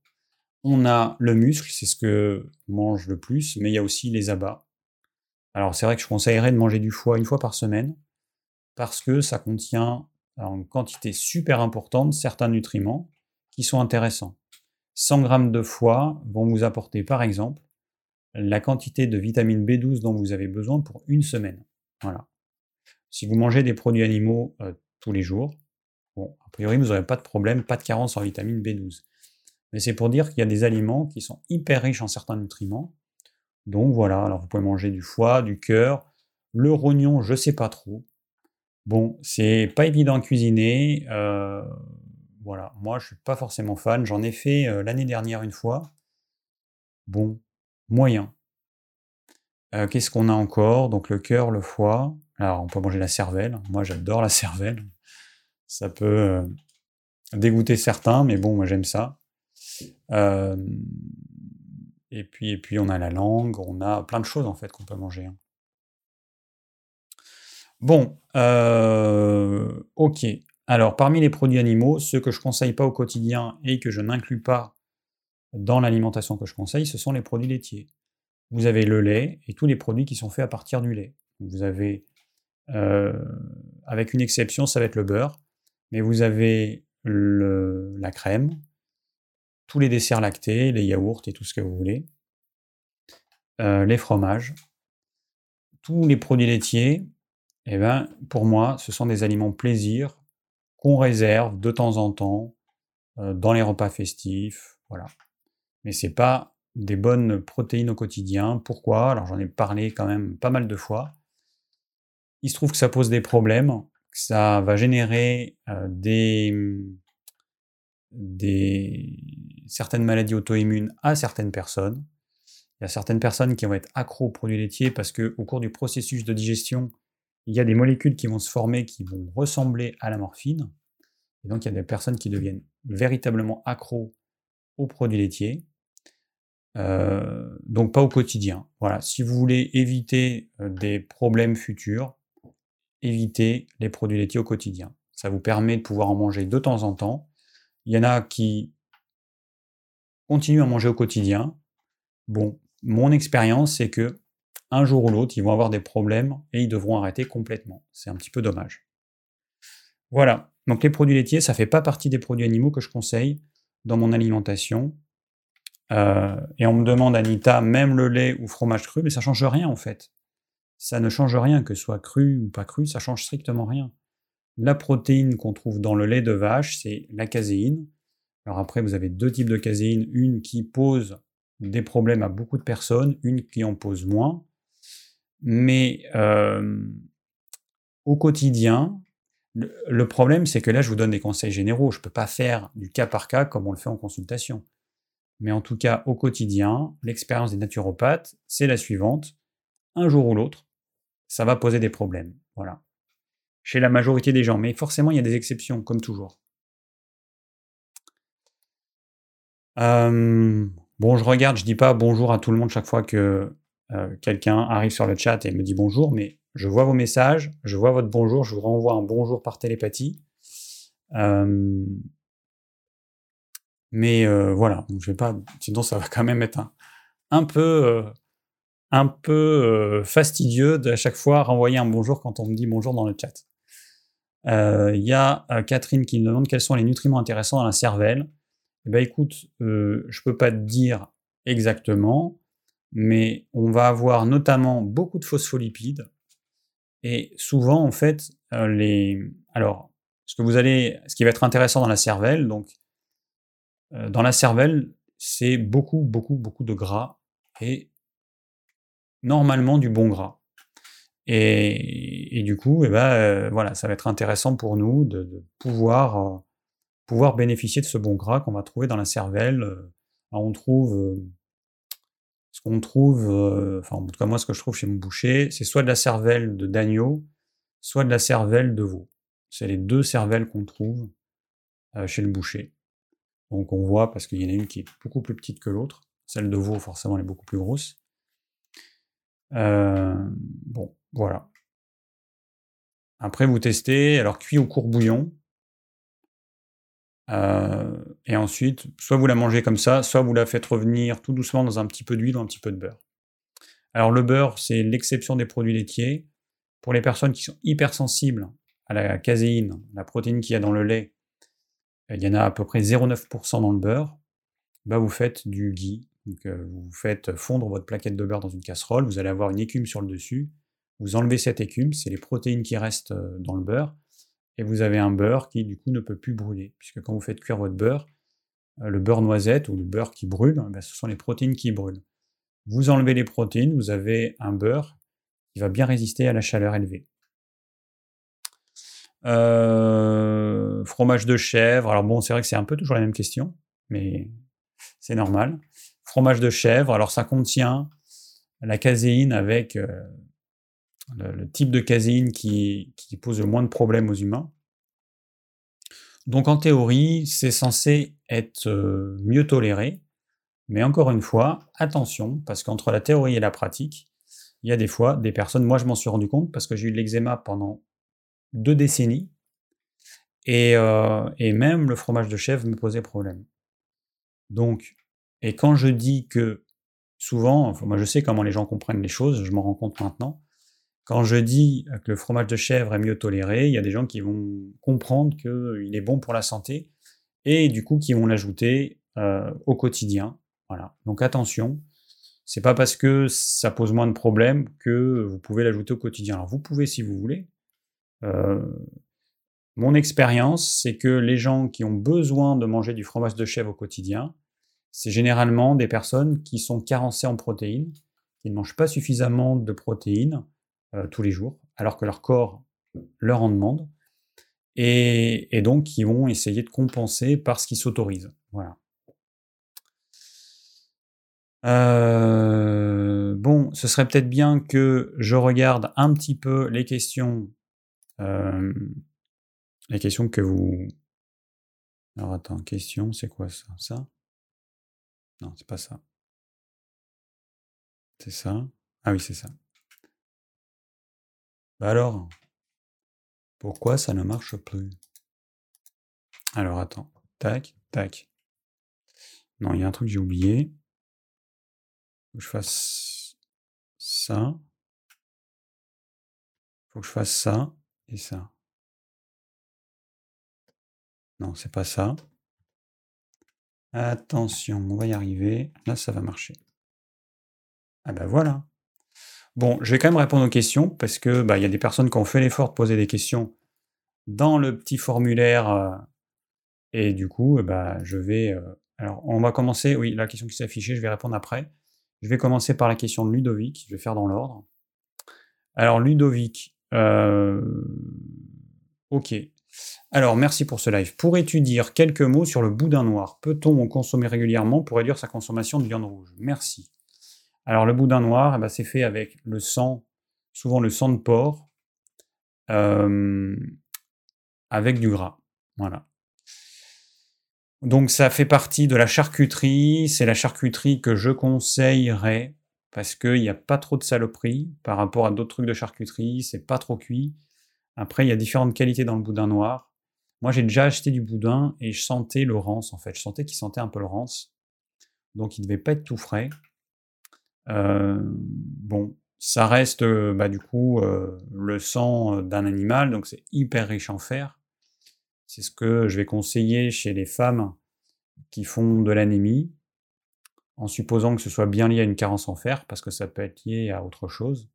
On a le muscle, c'est ce que mange le plus, mais il y a aussi les abats. Alors c'est vrai que je conseillerais de manger du foie une fois par semaine, parce que ça contient en quantité super importante certains nutriments qui sont intéressants. 100 g de foie vont vous apporter par exemple la quantité de vitamine B12 dont vous avez besoin pour une semaine. Voilà. Si vous mangez des produits animaux euh, tous les jours, bon, a priori vous n'aurez pas de problème, pas de carence en vitamine B12. Mais c'est pour dire qu'il y a des aliments qui sont hyper riches en certains nutriments donc voilà, alors vous pouvez manger du foie, du cœur, le rognon, je sais pas trop. Bon, c'est pas évident à cuisiner. Euh, voilà, moi je suis pas forcément fan. J'en ai fait euh, l'année dernière une fois. Bon, moyen. Euh, qu'est-ce qu'on a encore? Donc le cœur, le foie. Alors on peut manger la cervelle. Moi j'adore la cervelle. Ça peut dégoûter certains, mais bon, moi j'aime ça. Et puis, et puis on a la langue, on a plein de choses en fait qu'on peut manger. Hein. Bon, euh, ok. Alors parmi les produits animaux, ceux que je ne conseille pas au quotidien et que je n'inclus pas dans l'alimentation que je conseille, ce sont les produits laitiers. Vous avez le lait et tous les produits qui sont faits à partir du lait. Vous avez, euh, avec une exception, ça va être le beurre, mais vous avez la crème, tous les desserts lactés, les yaourts et tout ce que vous voulez, euh, les fromages, tous les produits laitiers, eh ben, pour moi, ce sont des aliments plaisir qu'on réserve de temps en temps euh, dans les repas festifs, voilà. Mais c'est pas des bonnes protéines au quotidien. Pourquoi? Alors j'en ai parlé quand même pas mal de fois. Il se trouve que ça pose des problèmes, que ça va générer euh, des certaines maladies auto-immunes à certaines personnes. Il y a certaines personnes qui vont être accro aux produits laitiers parce qu'au cours du processus de digestion, il y a des molécules qui vont se former qui vont ressembler à la morphine. Et donc il y a des personnes qui deviennent véritablement accros aux produits laitiers. Euh, donc pas au quotidien. Voilà. Si vous voulez éviter euh, des problèmes futurs, évitez les produits laitiers au quotidien. Ça vous permet de pouvoir en manger de temps en temps il y en a qui continuent à manger au quotidien. Bon, mon expérience, c'est que un jour ou l'autre, ils vont avoir des problèmes et ils devront arrêter complètement. C'est un petit peu dommage. Voilà. Donc les produits laitiers, ça ne fait pas partie des produits animaux que je conseille dans mon alimentation. Euh, et on me demande, Anita, même le lait ou fromage cru, mais ça change rien en fait. Ça ne change rien, que ce soit cru ou pas cru, ça change strictement rien. La protéine qu'on trouve dans le lait de vache, c'est la caséine. Alors après, vous avez deux types de caséine, une qui pose des problèmes à beaucoup de personnes, une qui en pose moins. Mais euh, au quotidien, le, problème, c'est que là, je vous donne des conseils généraux. Je ne peux pas faire du cas par cas comme on le fait en consultation. Mais en tout cas, au quotidien, l'expérience des naturopathes, c'est la suivante. Un jour ou l'autre, ça va poser des problèmes. Voilà chez la majorité des gens, mais forcément il y a des exceptions, comme toujours. bon, je regarde, je dis pas bonjour à tout le monde chaque fois que quelqu'un arrive sur le chat et me dit bonjour, mais je vois vos messages, je vois votre bonjour, je vous renvoie un bonjour par télépathie. Mais voilà, je vais pas, sinon ça va quand même être un, un peu, un peu fastidieux de à chaque fois renvoyer un bonjour quand on me dit bonjour dans le chat. Il y a Catherine qui me demande quels sont les nutriments intéressants dans la cervelle. Eh ben écoute, je peux pas te dire exactement, mais on va avoir notamment beaucoup de phospholipides. Et souvent, en fait, les. Alors, ce que vous allez, ce qui va être intéressant dans la cervelle, donc, dans la cervelle, c'est beaucoup, beaucoup, beaucoup de gras et normalement du bon gras. Et, du coup, eh ben, voilà, ça va être intéressant pour nous de, pouvoir, pouvoir bénéficier de ce bon gras qu'on va trouver dans la cervelle. on trouve ce qu'on trouve, enfin en tout cas moi ce que je trouve chez mon boucher, c'est soit de la cervelle de d'agneau, soit de la cervelle de veau. C'est les deux cervelles qu'on trouve chez le boucher. Donc on voit parce qu'il y en a une qui est beaucoup plus petite que l'autre. Celle de veau, forcément, elle est beaucoup plus grosse. bon, voilà. Après, vous testez, alors cuit au court bouillon. et ensuite, soit vous la mangez comme ça, soit vous la faites revenir tout doucement dans un petit peu d'huile ou un petit peu de beurre. Alors le beurre, c'est l'exception des produits laitiers. Pour les personnes qui sont hypersensibles à la caséine, la protéine qu'il y a dans le lait, il y en a à peu près 0,9% dans le beurre. Bah vous faites du ghee. Donc, vous faites fondre votre plaquette de beurre dans une casserole, vous allez avoir une écume sur le dessus. Vous enlevez cette écume, c'est les protéines qui restent dans le beurre, et vous avez un beurre qui du coup ne peut plus brûler, puisque quand vous faites cuire votre beurre, le beurre noisette ou le beurre qui brûle, bah, ce sont les protéines qui brûlent. Vous enlevez les protéines, vous avez un beurre qui va bien résister à la chaleur élevée. Euh, fromage de chèvre. Alors bon, c'est vrai que c'est un peu toujours la même question, mais c'est normal. Fromage de chèvre. Alors ça contient la caséine avec euh, le, type de caséine qui, pose le moins de problèmes aux humains. Donc en théorie, c'est censé être euh, mieux toléré. Mais encore une fois, attention, parce qu'entre la théorie et la pratique, il y a des fois des personnes, moi je m'en suis rendu compte parce que j'ai eu de l'eczéma pendant deux décennies. Euh, et, même le fromage de chèvre me posait problème. Donc, et quand je dis que souvent, moi je sais comment les gens comprennent les choses, je m'en rends compte maintenant. Quand je dis que le fromage de chèvre est mieux toléré, il y a des gens qui vont comprendre qu'il est bon pour la santé et du coup qui vont l'ajouter euh, au quotidien. Voilà. Donc attention, c'est pas parce que ça pose moins de problèmes que vous pouvez l'ajouter au quotidien. Alors vous pouvez si vous voulez, mon expérience, c'est que les gens qui ont besoin de manger du fromage de chèvre au quotidien, c'est généralement des personnes qui sont carencées en protéines, qui ne mangent pas suffisamment de protéines euh, tous les jours, alors que leur corps leur en demande, et, donc qui vont essayer de compenser par ce qu'ils s'autorisent. Voilà. Euh, bon, ce serait peut-être bien que je regarde un petit peu les questions les questions que vous. Alors attends, question, c'est quoi ça? Ça? Non, c'est pas ça. C'est ça? Ah oui, c'est ça. Bah alors, pourquoi ça ne marche plus? Alors attends, tac, tac. Non, il y a un truc que j'ai oublié. Faut que je fasse ça. Faut que je fasse ça ça. Non, c'est pas ça. Attention, on va y arriver. Là, ça va marcher. Ah ben voilà. Bon, je vais quand même répondre aux questions parce que bah, il y a des personnes qui ont fait l'effort de poser des questions dans le petit formulaire euh, et du coup, bah, je vais. Euh, alors, on va commencer. Oui, la question qui s'est affichée, je vais répondre après. Je vais commencer par la question de Ludovic. Je vais faire dans l'ordre. Alors, Ludovic. Euh, ok. Alors, merci pour ce live. Pourrais-tu dire quelques mots sur le boudin noir? Peut-on en consommer régulièrement pour réduire sa consommation de viande rouge? Merci. Alors, le boudin noir, eh ben, c'est fait avec le sang, souvent le sang de porc, euh, avec du gras. Voilà. Donc, ça fait partie de la charcuterie. C'est la charcuterie que je conseillerais parce qu'il n'y a pas trop de saloperie par rapport à d'autres trucs de charcuterie, c'est pas trop cuit. Après, il y a différentes qualités dans le boudin noir. Moi, j'ai déjà acheté du boudin et je sentais le rance, en fait. Je sentais qu'il sentait un peu le rance. Donc, il ne devait pas être tout frais. Euh, bon, ça reste, euh, bah, du coup, euh, le sang d'un animal, donc c'est hyper riche en fer. C'est ce que je vais conseiller chez les femmes qui font de l'anémie, en supposant que ce soit bien lié à une carence en fer, parce que ça peut être lié à autre chose.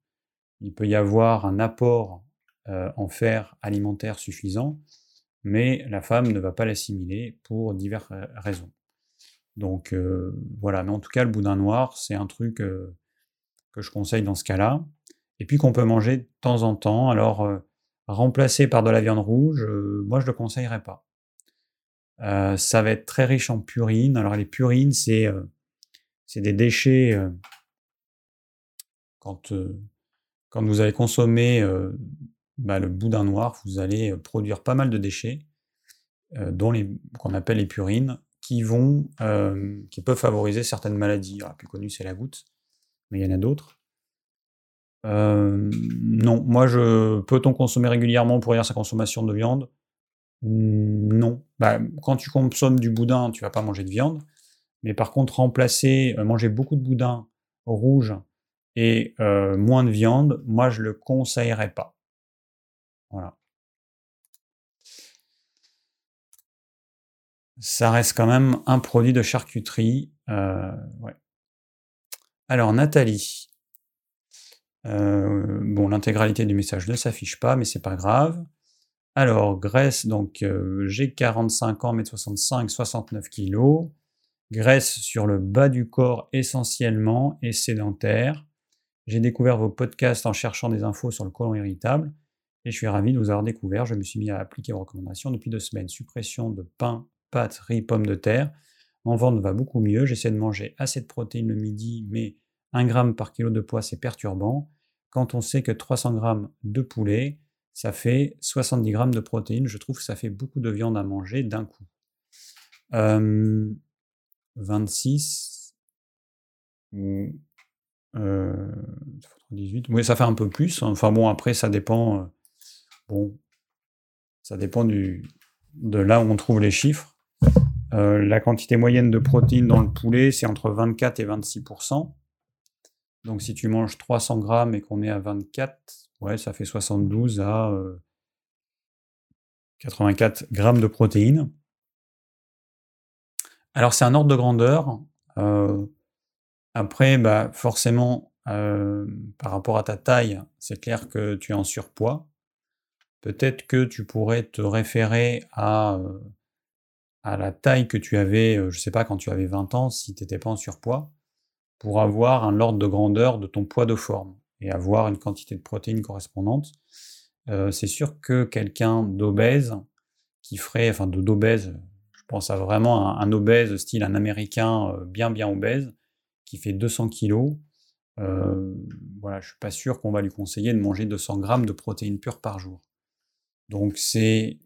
Il peut y avoir un apport en fer alimentaire suffisant, mais la femme ne va pas l'assimiler pour diverses raisons. Donc voilà, mais en tout cas, le boudin noir, c'est un truc que je conseille dans ce cas-là. Et puis qu'on peut manger de temps en temps. Alors, remplacer par de la viande rouge, moi je ne le conseillerais pas. ça va être très riche en purines. Alors les purines, c'est des déchets quand, quand vous allez consommer bah, le boudin noir, vous allez produire pas mal de déchets, dont qu'on appelle les purines, qui vont, qui peuvent favoriser certaines maladies. la plus connue, c'est la goutte, mais il y en a d'autres. non, moi, je peut-on consommer régulièrement pour réduire sa consommation de viande? Non. Bah, quand tu consommes du boudin, tu vas pas manger de viande, mais par contre, remplacer, manger beaucoup de boudin rouge et moins de viande, moi, je le conseillerais pas. Voilà. Ça reste quand même un produit de charcuterie. Euh, Alors, Nathalie. Euh, bon, l'intégralité du message ne s'affiche pas, mais c'est pas grave. Alors, graisse, donc euh, j'ai 45 ans, 1m65, 69 kg. Graisse sur le bas du corps essentiellement et sédentaire. J'ai découvert vos podcasts en cherchant des infos sur le côlon irritable. Et je suis ravi de vous avoir découvert. Je me suis mis à appliquer vos recommandations depuis deux semaines. Suppression de pain, pâtes, riz, pommes de terre. Mon ventre va beaucoup mieux. J'essaie de manger assez de protéines le midi, mais 1 gramme par kilo de poids, c'est perturbant. Quand on sait que 300 grammes de poulet, ça fait 70 grammes de protéines, je trouve que ça fait beaucoup de viande à manger d'un coup. 26 ou 18, oui, ça fait un peu plus. Enfin bon, après, ça dépend. Euh, Bon, ça dépend du, de là où on trouve les chiffres. Euh, la quantité moyenne de protéines dans le poulet, c'est entre 24 et 26% Donc si tu manges 300 grammes et qu'on est à 24, ouais, ça fait 72 à 84 euh, grammes de protéines. Alors c'est un ordre de grandeur. Euh, après, bah, forcément, par rapport à ta taille, c'est clair que tu es en surpoids. Peut-être que tu pourrais te référer à, à la taille que tu avais, je ne sais pas, quand tu avais 20 ans, si tu n'étais pas en surpoids, pour avoir un ordre de grandeur de ton poids de forme et avoir une quantité de protéines correspondante. c'est sûr que quelqu'un d'obèse, qui ferait, enfin d'obèse, pense à vraiment un, obèse, style un américain bien bien obèse, qui fait 200 kilos, voilà, je suis pas sûr qu'on va lui conseiller de manger 200 grammes de protéines pures par jour. Donc c'est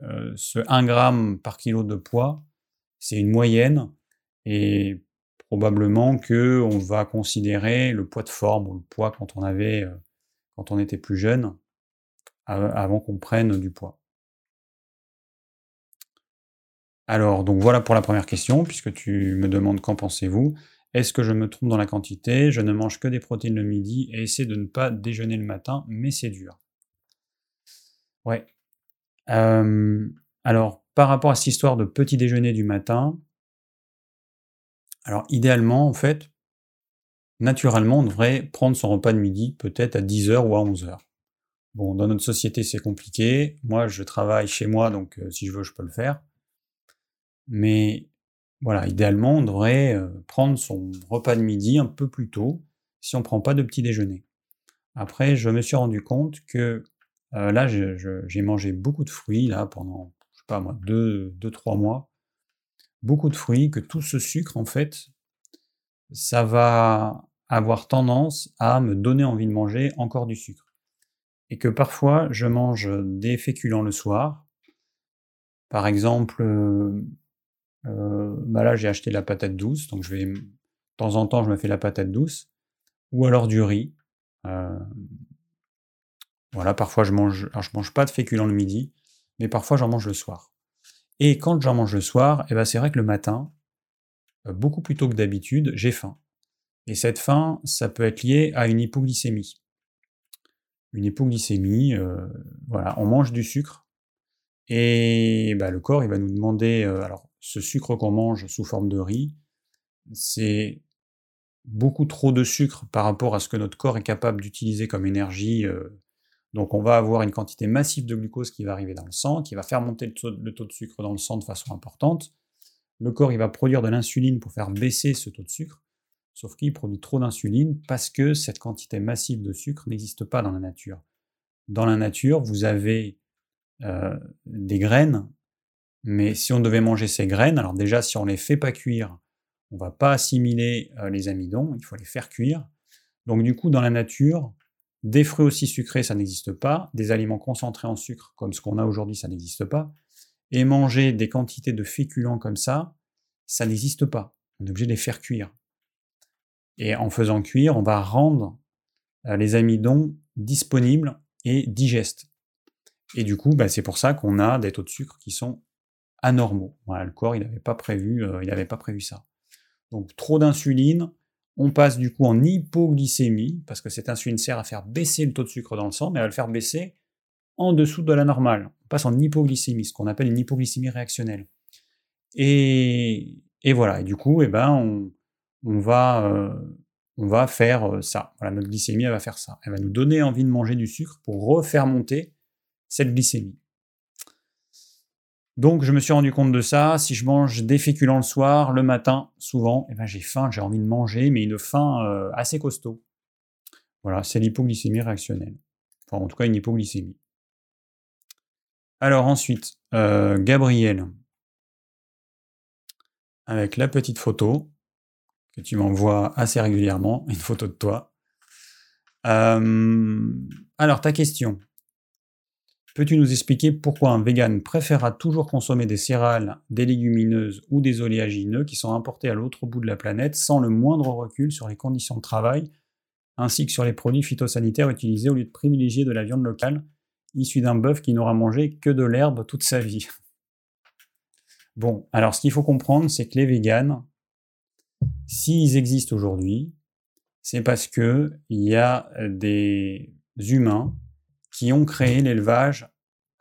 ce 1 gramme par kilo de poids, c'est une moyenne, et probablement que on va considérer le poids de forme ou le poids quand on avait, quand on était plus jeune, avant qu'on prenne du poids. Alors, donc voilà pour la première question, puisque tu me demandes qu'en pensez-vous. Est-ce que je me trompe dans la quantité? Je ne mange que des protéines le midi et essaie de ne pas déjeuner le matin, mais c'est dur. Ouais. alors, par rapport à cette histoire de petit déjeuner du matin, alors idéalement, en fait, naturellement, on devrait prendre son repas de midi peut-être à 10h ou à 11h. Bon, dans notre société, c'est compliqué. Moi, je travaille chez moi, donc si je veux, je peux le faire. Mais voilà, idéalement, on devrait prendre son repas de midi un peu plus tôt si on ne prend pas de petit déjeuner. Après, je me suis rendu compte que euh, là, j'ai mangé beaucoup de fruits là pendant, je sais pas moi, 2-3 mois. Beaucoup de fruits, que tout ce sucre, en fait, ça va avoir tendance à me donner envie de manger encore du sucre. Et que parfois, je mange des féculents le soir. Par exemple, euh, euh, bah là, j'ai acheté la patate douce, donc je vais, de temps en temps, je me fais la patate douce. ou alors du riz. Euh, voilà, parfois je mange, alors je mange pas de féculents le midi, mais parfois j'en mange le soir. Et quand j'en mange le soir, eh ben c'est vrai que le matin, euh, beaucoup plus tôt que d'habitude, j'ai faim. Et cette faim, ça peut être lié à une hypoglycémie. Une hypoglycémie, euh, voilà, on mange du sucre et bah, le corps, il va nous demander, alors ce sucre qu'on mange sous forme de riz, c'est beaucoup trop de sucre par rapport à ce que notre corps est capable d'utiliser comme énergie. Euh, donc on va avoir une quantité massive de glucose qui va arriver dans le sang, qui va faire monter le taux, de sucre dans le sang de façon importante. Le corps il va produire de l'insuline pour faire baisser ce taux de sucre, sauf qu'il produit trop d'insuline parce que cette quantité massive de sucre n'existe pas dans la nature. Dans la nature, vous avez euh, des graines, mais si on devait manger ces graines, alors déjà si on ne les fait pas cuire, on va pas assimiler euh, les amidons, il faut les faire cuire. Donc du coup, dans la nature, des fruits aussi sucrés, ça n'existe pas, des aliments concentrés en sucre comme ce qu'on a aujourd'hui, ça n'existe pas, et manger des quantités de féculents comme ça, ça n'existe pas. On est obligé de les faire cuire. Et en faisant cuire, on va rendre euh, les amidons disponibles et digestes. Et du coup, bah, c'est pour ça qu'on a des taux de sucre qui sont anormaux. le corps, il n'avait pas prévu, euh, pas prévu ça. Donc trop d'insuline, on passe du coup en hypoglycémie, parce que cette insuline sert à faire baisser le taux de sucre dans le sang, mais va le faire baisser en dessous de la normale. On passe en hypoglycémie, ce qu'on appelle une hypoglycémie réactionnelle. Et, voilà, et du coup, eh ben, on, va, euh, va faire euh, ça. Notre glycémie, elle va faire ça. Elle va nous donner envie de manger du sucre pour refaire monter cette glycémie. Donc je me suis rendu compte de ça. Si je mange des féculents le soir, le matin, souvent, eh ben, j'ai faim, j'ai envie de manger, mais une faim euh, assez costaud. Voilà, c'est l'hypoglycémie réactionnelle. Enfin, en tout cas, une hypoglycémie. Alors ensuite, euh, Gabriel, avec la petite photo que tu m'envoies assez régulièrement, une photo de toi. Euh, alors, ta question. Peux-tu nous expliquer pourquoi un vegan préférera toujours consommer des céréales, des légumineuses ou des oléagineux qui sont importés à l'autre bout de la planète sans le moindre recul sur les conditions de travail ainsi que sur les produits phytosanitaires utilisés au lieu de privilégier de la viande locale issue d'un bœuf qui n'aura mangé que de l'herbe toute sa vie? Bon, alors ce qu'il faut comprendre, c'est que les véganes, s'ils existent aujourd'hui, c'est parce qu'il y a des humains qui ont créé l'élevage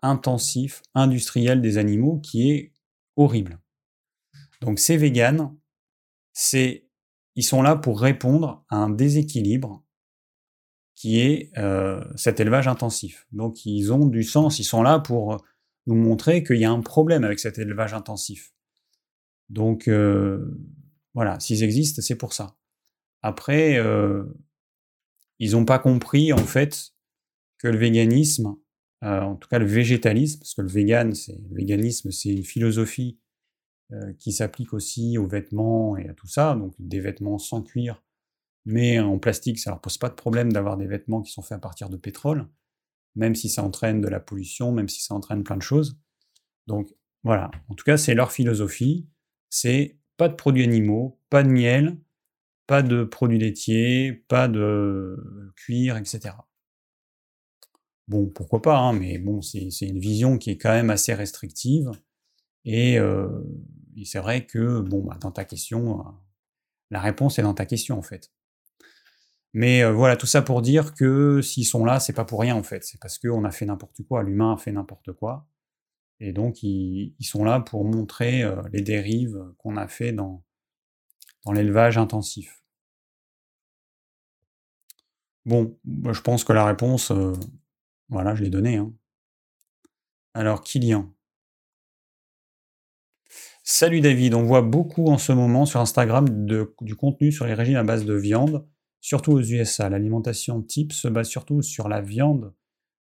intensif, industriel des animaux, qui est horrible. Donc ces véganes, c'est, ils sont là pour répondre à un déséquilibre qui est euh, cet élevage intensif. Donc ils ont du sens, ils sont là pour nous montrer qu'il y a un problème avec cet élevage intensif. Donc euh, voilà, s'ils existent, c'est pour ça. Après, euh, ils n'ont pas compris en fait que le véganisme, euh, en tout cas le végétalisme, parce que le vegan, le véganisme, c'est une philosophie euh, qui s'applique aussi aux vêtements et à tout ça, donc des vêtements sans cuir, mais en plastique, ça leur pose pas de problème d'avoir des vêtements qui sont faits à partir de pétrole, même si ça entraîne de la pollution, même si ça entraîne plein de choses. Donc voilà, en tout cas, c'est leur philosophie, c'est pas de produits animaux, pas de miel, pas de produits laitiers, pas de cuir, etc. Bon, pourquoi pas, hein, mais bon, c'est une vision qui est quand même assez restrictive. Et, euh, c'est vrai que, bon, bah, dans ta question, euh, la réponse est dans ta question, en fait. Mais euh, voilà, tout ça pour dire que s'ils sont là, c'est pas pour rien, en fait. C'est parce qu'on a fait n'importe quoi, l'humain a fait n'importe quoi. Et donc, ils, sont là pour montrer les dérives qu'on a fait dans, dans l'élevage intensif. Bon, bah, je pense que la réponse, voilà, je l'ai donné. Hein. Alors, Kylian. Salut David, on voit beaucoup en ce moment sur Instagram du contenu sur les régimes à base de viande, surtout aux USA. L'alimentation type se base surtout sur la viande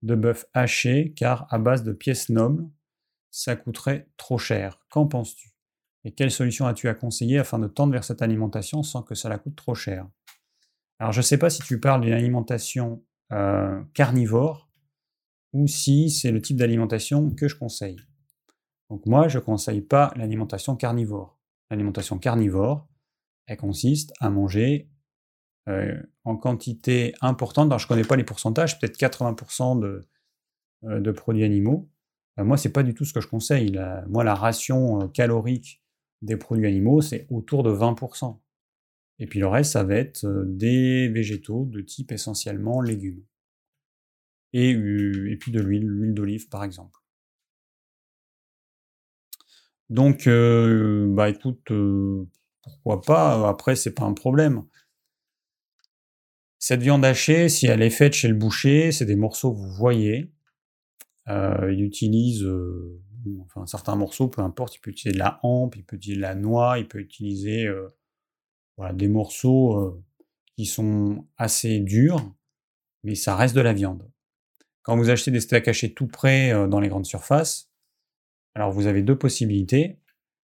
de bœuf haché, car à base de pièces nobles, ça coûterait trop cher. Qu'en penses-tu? Et quelle solution as-tu à conseiller afin de tendre vers cette alimentation sans que ça la coûte trop cher? Alors je ne sais pas si tu parles d'une alimentation euh, carnivore, ou si c'est le type d'alimentation que je conseille. Donc moi, je ne conseille pas l'alimentation carnivore. L'alimentation carnivore, elle consiste à manger en quantité importante, je ne connais pas les pourcentages, peut-être 80% de, de produits animaux, moi, c'est pas du tout ce que je conseille. moi, la ration calorique des produits animaux, c'est autour de 20%. Et puis le reste, ça va être des végétaux de type essentiellement légumes. Et, puis de l'huile, l'huile d'olive par exemple. Donc, bah écoute, pourquoi pas, après c'est pas un problème. Cette viande hachée, si elle est faite chez le boucher, c'est des morceaux que vous voyez. Il utilise enfin, certains morceaux, peu importe, il peut utiliser de la hampe, il peut utiliser de la noix, il peut utiliser voilà, des morceaux qui sont assez durs, mais ça reste de la viande. Quand vous achetez des steaks hachés tout près dans les grandes surfaces, alors vous avez deux possibilités.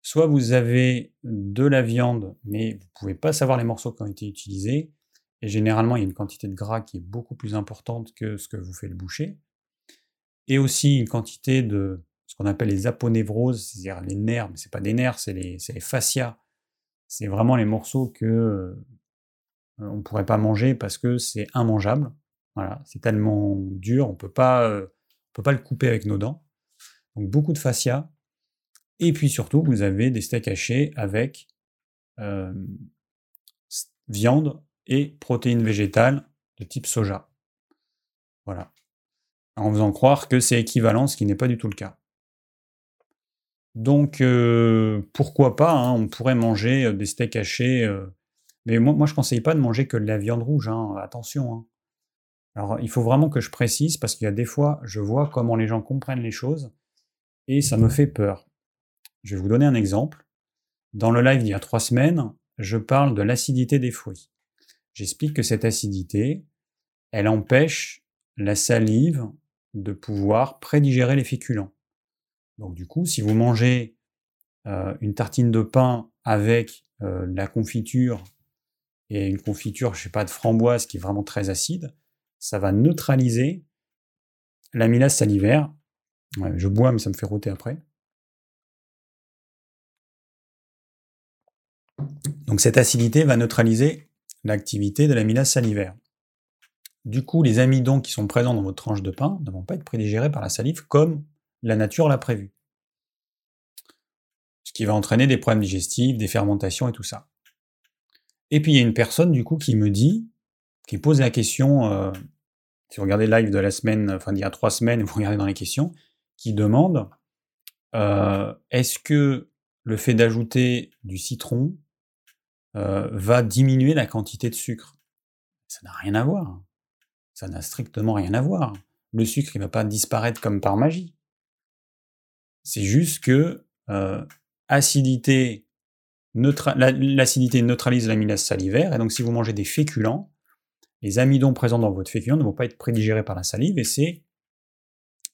Soit vous avez de la viande, mais vous ne pouvez pas savoir les morceaux qui ont été utilisés, et généralement il y a une quantité de gras qui est beaucoup plus importante que ce que vous fait le boucher et aussi une quantité de ce qu'on appelle les aponevroses, c'est-à-dire les nerfs, mais c'est pas des nerfs, c'est les, fascias. C'est vraiment les morceaux que euh, ne pourrait pas manger parce que c'est immangeable. Voilà, c'est tellement dur, on peut euh, peut pas le couper avec nos dents. Donc beaucoup de fascia. Et puis surtout, vous avez des steaks hachés avec euh, viande et protéines végétales de type soja. Voilà en faisant croire que c'est équivalent, ce qui n'est pas du tout le cas. Donc, euh, pourquoi pas, hein, on pourrait manger des steaks hachés, mais moi, moi je ne conseille pas de manger que de la viande rouge, hein, attention. Hein. Alors, il faut vraiment que je précise, parce qu'il y a des fois, je vois comment les gens comprennent les choses, et ça me fait peur. Je vais vous donner un exemple. Dans le live d'il y a trois semaines, je parle de l'acidité des fruits. J'explique que cette acidité, elle empêche la salive de pouvoir prédigérer les féculents. Donc du coup, si vous mangez euh, une tartine de pain avec euh, la confiture et une confiture, je sais pas, de framboise qui est vraiment très acide, ça va neutraliser l'amylase salivaire. je bois, mais ça me fait rôter après. Donc cette acidité va neutraliser l'activité de l'amylase salivaire. Du coup, les amidons qui sont présents dans votre tranche de pain ne vont pas être prédigérés par la salive comme la nature l'a prévu. Ce qui va entraîner des problèmes digestifs, des fermentations et tout ça. Et puis il y a une personne du coup qui me dit, qui pose la question, euh, si vous regardez le live de la semaine, enfin d'il y a trois semaines, [LAUGHS] vous regardez dans les questions, qui demande euh, est-ce que le fait d'ajouter du citron euh, va diminuer la quantité de sucre? Ça n'a rien à voir. Ça n'a strictement rien à voir. Le sucre, il ne va pas disparaître comme par magie. C'est juste que acidité l'acidité neutralise l'amylase salivaire, et donc si vous mangez des féculents, les amidons présents dans votre féculent ne vont pas être prédigérés par la salive, et c'est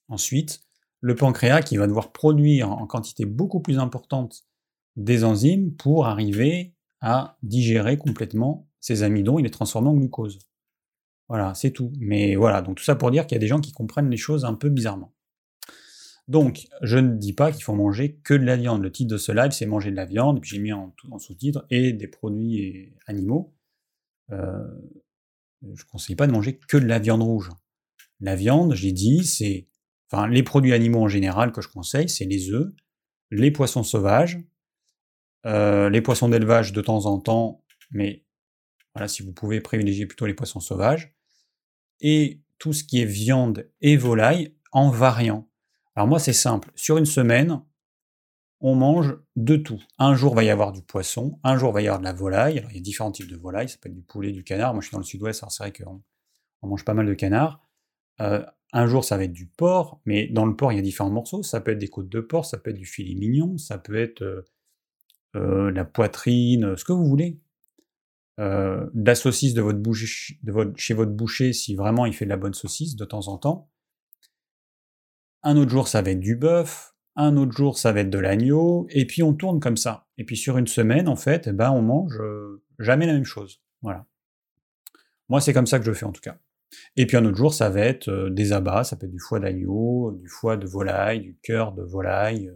ensuite le pancréas qui va devoir produire en quantité beaucoup plus importante des enzymes pour arriver à digérer complètement ces amidons et les transformer en glucose. Voilà, c'est tout. Mais voilà, donc tout ça pour dire qu'il y a des gens qui comprennent les choses un peu bizarrement. Donc, je ne dis pas qu'il faut manger que de la viande. Le titre de ce live, c'est manger de la viande, puis j'ai mis en, sous-titre, et des produits animaux. Euh, je ne conseille pas de manger que de la viande rouge. La viande, j'ai dit, c'est... Enfin, les produits animaux en général que je conseille, c'est les œufs, les poissons sauvages, euh, les poissons d'élevage de temps en temps, mais voilà, si vous pouvez privilégier plutôt les poissons sauvages, et tout ce qui est viande et volaille en variant. Alors moi c'est simple, sur une semaine, on mange de tout. Un jour va y avoir du poisson, un jour va y avoir de la volaille, alors il y a différents types de volaille, ça peut être du poulet, du canard, moi je suis dans le sud-ouest, alors c'est vrai qu'on on mange pas mal de canard. Euh, un jour ça va être du porc, mais dans le porc il y a différents morceaux, ça peut être des côtes de porc, ça peut être du filet mignon, ça peut être euh, euh, la poitrine, ce que vous voulez de la saucisse de chez votre boucher si vraiment il fait de la bonne saucisse de temps en temps. Un autre jour, ça va être du bœuf. Un autre jour, ça va être de l'agneau. Et puis on tourne comme ça. Et puis sur une semaine, en fait, eh ben, on mange euh, jamais la même chose. Voilà. Moi, c'est comme ça que je fais en tout cas. Et puis un autre jour, ça va être euh, des abats, ça peut être du foie d'agneau, du foie de volaille, du cœur de volaille,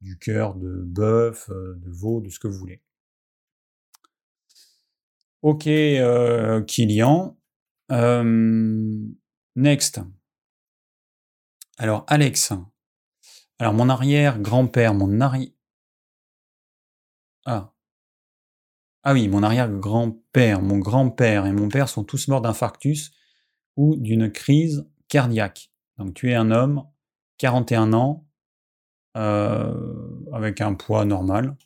du cœur de bœuf, de veau, de ce que vous voulez. Ok, euh, Kilian. Euh, next. Alors, Alex. Alors, mon arrière-grand-père, mon arrière... Ah. Ah oui, mon arrière-grand-père, mon grand-père et mon père sont tous morts d'infarctus ou d'une crise cardiaque. Donc tu es un homme, 41 ans, euh, avec un poids normal,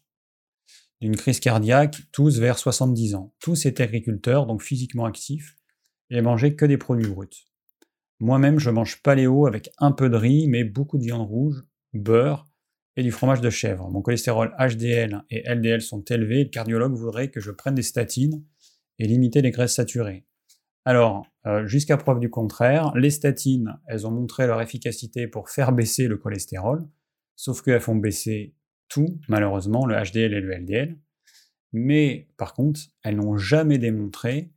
d'une crise cardiaque, tous vers 70 ans. Tous étaient agriculteurs, donc physiquement actifs, et mangeaient que des produits bruts. Moi-même, je mange paléo avec un peu de riz, mais beaucoup de viande rouge, beurre et du fromage de chèvre. Mon cholestérol HDL et LDL sont élevés. Le cardiologue voudrait que je prenne des statines et limiter les graisses saturées. Alors, euh, jusqu'à preuve du contraire, les statines, elles ont montré leur efficacité pour faire baisser le cholestérol, sauf qu'elles font baisser tout, malheureusement, le HDL et le LDL. Mais par contre, elles n'ont jamais démontré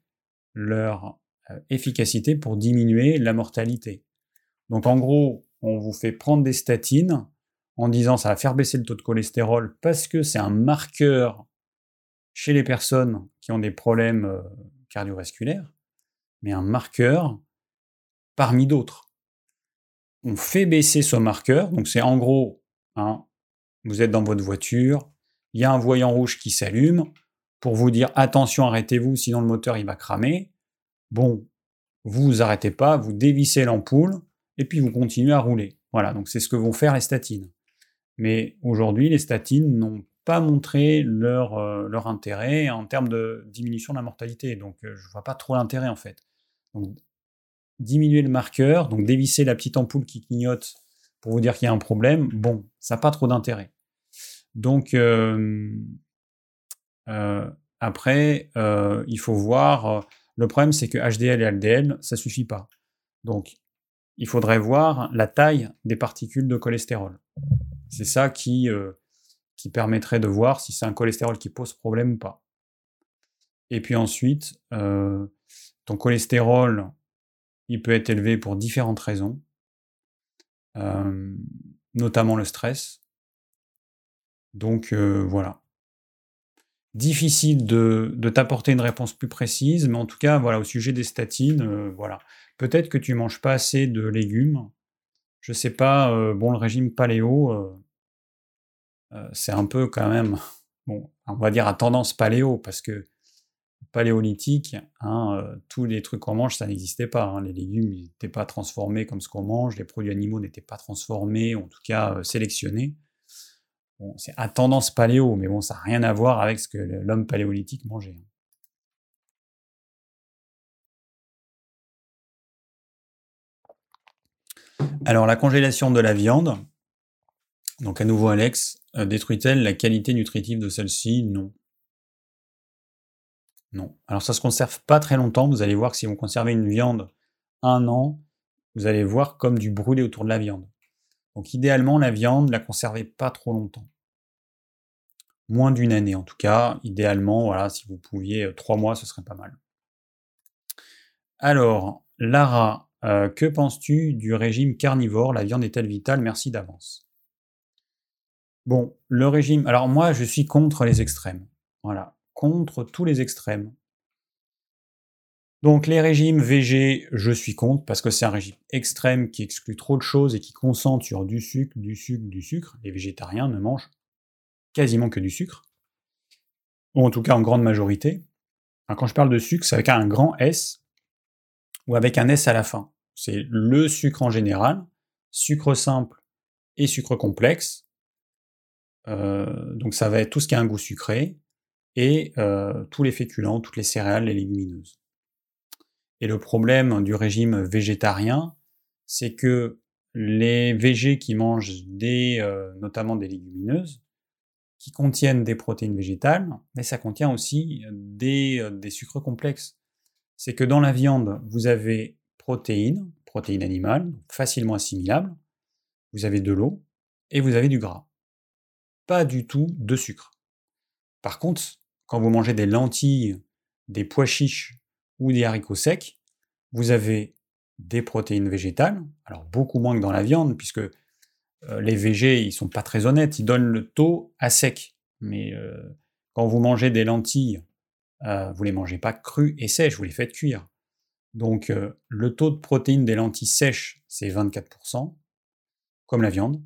leur euh, efficacité pour diminuer la mortalité. Donc en gros, on vous fait prendre des statines en disant ça va faire baisser le taux de cholestérol parce que c'est un marqueur chez les personnes qui ont des problèmes euh, cardiovasculaires, mais un marqueur parmi d'autres. On fait baisser ce marqueur, donc c'est en gros, hein, vous êtes dans votre voiture, il y a un voyant rouge qui s'allume pour vous dire attention, arrêtez-vous, sinon le moteur il va cramer. Bon, vous vous arrêtez pas, vous dévissez l'ampoule et puis vous continuez à rouler. Voilà, donc c'est ce que vont faire les statines. Mais aujourd'hui, les statines n'ont pas montré leur, euh, leur intérêt en termes de diminution de la mortalité. Donc euh, je ne vois pas trop l'intérêt en fait. Donc, diminuer le marqueur, donc dévisser la petite ampoule qui clignote pour vous dire qu'il y a un problème, bon, ça n'a pas trop d'intérêt. Donc, euh, après, il faut voir. Le problème, c'est que HDL et LDL, ça suffit pas. Donc, il faudrait voir la taille des particules de cholestérol. C'est ça qui, qui permettrait de voir si c'est un cholestérol qui pose problème ou pas. Et puis ensuite, ton cholestérol, il peut être élevé pour différentes raisons notamment le stress. Donc voilà. Difficile de, de t'apporter une réponse plus précise, mais en tout cas, voilà, au sujet des statines, voilà. Peut-être que tu manges pas assez de légumes. Je sais pas, bon, le régime paléo, c'est un peu quand même, [LAUGHS] on va dire à tendance paléo, parce que paléolithique, hein, euh, tous les trucs qu'on mange, ça n'existait pas. Hein. Les légumes n'étaient pas transformés comme ce qu'on mange, les produits animaux n'étaient pas transformés, en tout cas euh, sélectionnés. c'est à tendance paléo, mais bon, ça n'a rien à voir avec ce que l'homme paléolithique mangeait. Hein. Alors, la congélation de la viande, donc à nouveau Alex, euh, détruit-elle la qualité nutritive de celle-ci? Non. Non. Alors ça se conserve pas très longtemps. Vous allez voir que si vous conservez une viande un an, vous allez voir comme du brûlé autour de la viande. Donc idéalement, la viande, la conservez pas trop longtemps. Moins d'une année en tout cas. Idéalement, voilà, si vous pouviez euh, trois mois, ce serait pas mal. Alors, Lara, euh, que penses-tu du régime carnivore? La viande est-elle vitale? Merci d'avance. Bon, le régime. Alors moi, je suis contre les extrêmes. Voilà contre tous les extrêmes. Donc les régimes VG, je suis contre parce que c'est un régime extrême qui exclut trop de choses et qui concentre sur du sucre, du sucre, du sucre. Les végétariens ne mangent quasiment que du sucre, ou en tout cas en grande majorité. quand je parle de sucre, c'est avec un grand S ou avec un S à la fin. C'est le sucre en général, sucre simple et sucre complexe. Euh, donc ça va être tout ce qui a un goût sucré, et euh, tous les féculents, toutes les céréales, les légumineuses. Et le problème du régime végétarien, c'est que les végés qui mangent des, euh, notamment des légumineuses, qui contiennent des protéines végétales, mais ça contient aussi des, des sucres complexes. C'est que dans la viande, vous avez protéines, protéines animales, facilement assimilables, vous avez de l'eau et vous avez du gras. Pas du tout de sucre. Par contre, quand vous mangez des lentilles, des pois chiches ou des haricots secs, vous avez des protéines végétales, alors beaucoup moins que dans la viande, puisque euh, les végés, ils sont pas très honnêtes, ils donnent le taux à sec. Mais euh, quand vous mangez des lentilles euh, vous les mangez pas crus et sèches, vous les faites cuire. Donc euh, le taux de protéines des lentilles sèches, c'est 24%, comme la viande.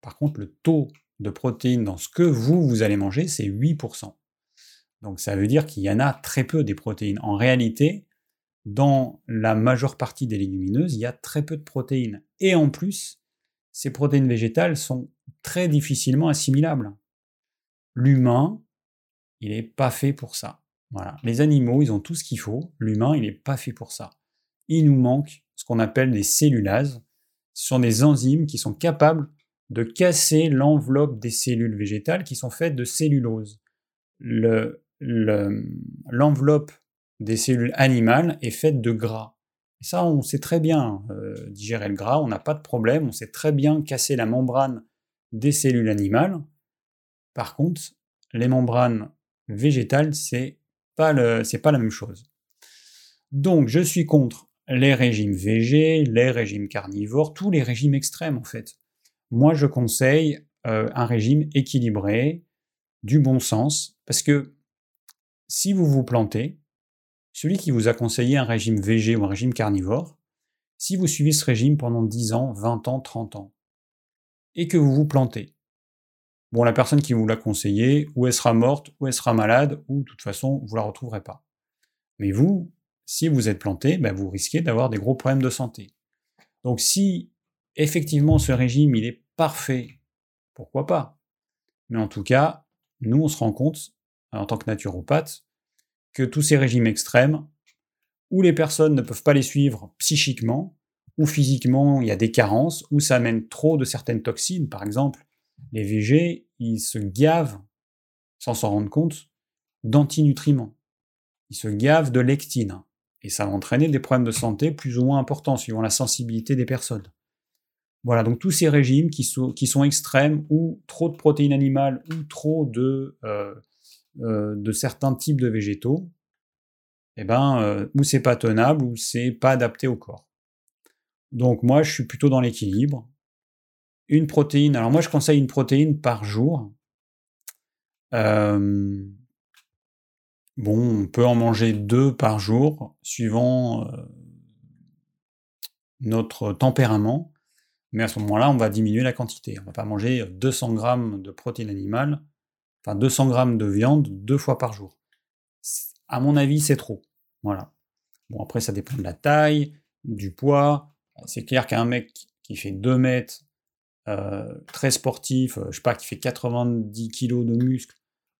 Par contre, le taux de protéines dans ce que vous, vous allez manger, c'est 8%. Donc ça veut dire qu'il y en a très peu des protéines. En réalité, dans la majeure partie des légumineuses, il y a très peu de protéines. Et en plus, ces protéines végétales sont très difficilement assimilables. L'humain, il n'est pas fait pour ça. Voilà. Les animaux, ils ont tout ce qu'il faut. L'humain, il n'est pas fait pour ça. Il nous manque ce qu'on appelle des cellulases. Ce sont des enzymes qui sont capables de casser l'enveloppe des cellules végétales qui sont faites de cellulose. L'enveloppe des cellules animales est faite de gras. Et ça, on sait très bien euh, digérer le gras, on n'a pas de problème, on sait très bien casser la membrane des cellules animales. Par contre, les membranes végétales, c'est pas, pas la même chose. Donc, je suis contre les régimes végés, les régimes carnivores, tous les régimes extrêmes en fait. Moi, je conseille euh, un régime équilibré, du bon sens, parce que si vous vous plantez, celui qui vous a conseillé un régime végé ou un régime carnivore, si vous suivez ce régime pendant 10 ans, 20 ans, 30 ans, et que vous vous plantez, bon, la personne qui vous l'a conseillé, ou elle sera morte, ou elle sera malade, ou de toute façon, vous la retrouverez pas. Mais vous, si vous êtes planté, ben vous risquez d'avoir des gros problèmes de santé. Donc si effectivement ce régime il est parfait, pourquoi pas? Mais en tout cas, nous on se rend compte, en tant que naturopathe, que tous ces régimes extrêmes, où les personnes ne peuvent pas les suivre psychiquement, ou physiquement il y a des carences, où ça amène trop de certaines toxines, par exemple, les VG, ils se gavent, sans s'en rendre compte, d'antinutriments. Ils se gavent de lectine. Et ça va entraîner des problèmes de santé plus ou moins importants suivant la sensibilité des personnes. Voilà, donc tous ces régimes qui sont, qui sont extrêmes, ou trop de protéines animales, ou trop de, euh, euh, de certains types de végétaux, eh ben, euh, ou c'est pas tenable, ou c'est pas adapté au corps. Donc moi, je suis plutôt dans l'équilibre une protéine. Alors moi, je conseille une protéine par jour. Euh, bon, on peut en manger deux par jour, suivant euh, notre tempérament. Mais à ce moment-là, on va diminuer la quantité. On va pas manger 200 grammes de protéines animales, enfin 200 grammes de viande deux fois par jour. À mon avis, c'est trop. Voilà. Bon, après, ça dépend de la taille, du poids. C'est clair qu'un mec qui fait 2 mètres euh, très sportif, euh, je sais pas, qui fait 90 kg de muscles,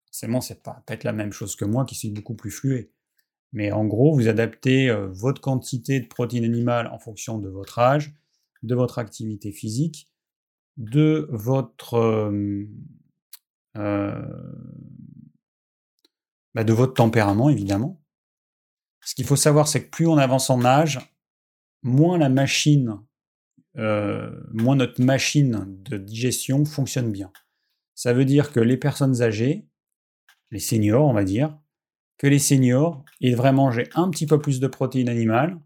forcément, c'est pas peut-être la même chose que moi qui suis beaucoup plus flué. Mais en gros, vous adaptez euh, votre quantité de protéines animales en fonction de votre âge, de votre activité physique, de votre bah, de votre tempérament évidemment. Ce qu'il faut savoir, c'est que plus on avance en âge, moins la machine euh, moins notre machine de digestion fonctionne bien. Ça veut dire que les personnes âgées, les seniors, on va dire, que les seniors, ils devraient manger un petit peu plus de protéines animales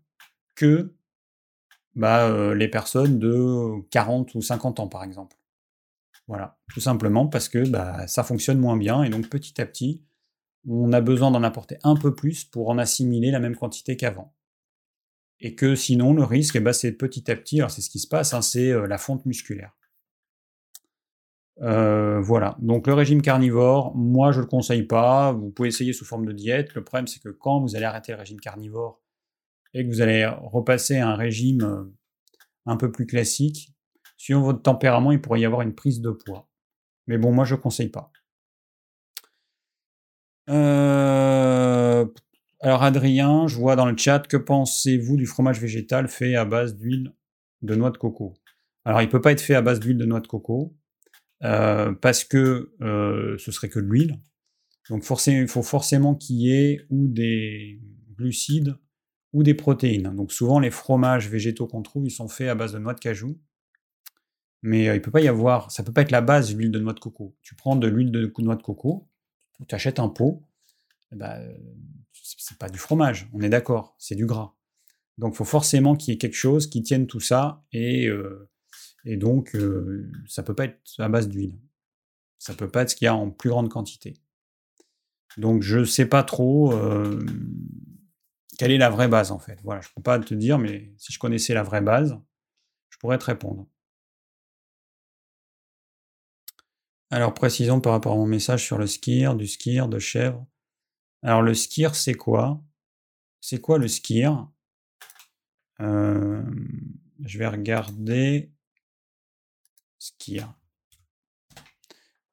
que bah, euh, les personnes de 40 ou 50 ans, par exemple. Voilà, tout simplement parce que bah, ça fonctionne moins bien et donc petit à petit, on a besoin d'en apporter un peu plus pour en assimiler la même quantité qu'avant et que sinon le risque, eh ben, c'est petit à petit, alors c'est ce qui se passe, hein, c'est euh, la fonte musculaire. Euh, voilà, donc le régime carnivore, moi je ne le conseille pas, vous pouvez essayer sous forme de diète, le problème c'est que quand vous allez arrêter le régime carnivore et que vous allez repasser à un régime euh, un peu plus classique, suivant votre tempérament, il pourrait y avoir une prise de poids. Mais bon, moi je ne conseille pas. Alors Adrien, je vois dans le chat, que pensez-vous du fromage végétal fait à base d'huile de noix de coco? Alors il ne peut pas être fait à base d'huile de noix de coco, euh, parce que euh, ce serait que de l'huile. Donc il faut forcément qu'il y ait ou des glucides ou des protéines. Donc souvent les fromages végétaux qu'on trouve, ils sont faits à base de noix de cajou. Mais euh, il peut pas y avoir, ça peut pas être la base l'huile de noix de coco. Tu prends de l'huile de noix de coco, tu achètes un pot, ben, c'est pas du fromage, on est d'accord, c'est du gras. Donc il faut forcément qu'il y ait quelque chose qui tienne tout ça, et, euh, et donc euh, ça peut pas être à base d'huile. Ça peut pas être ce qu'il y a en plus grande quantité. Donc je ne sais pas trop euh, quelle est la vraie base en fait. Voilà, je ne peux pas te dire, mais si je connaissais la vraie base, je pourrais te répondre. Alors précisons par rapport à mon message sur le skier, du skier, de chèvre. Alors le skier, c'est quoi? C'est quoi le skier euh, Je vais regarder skier.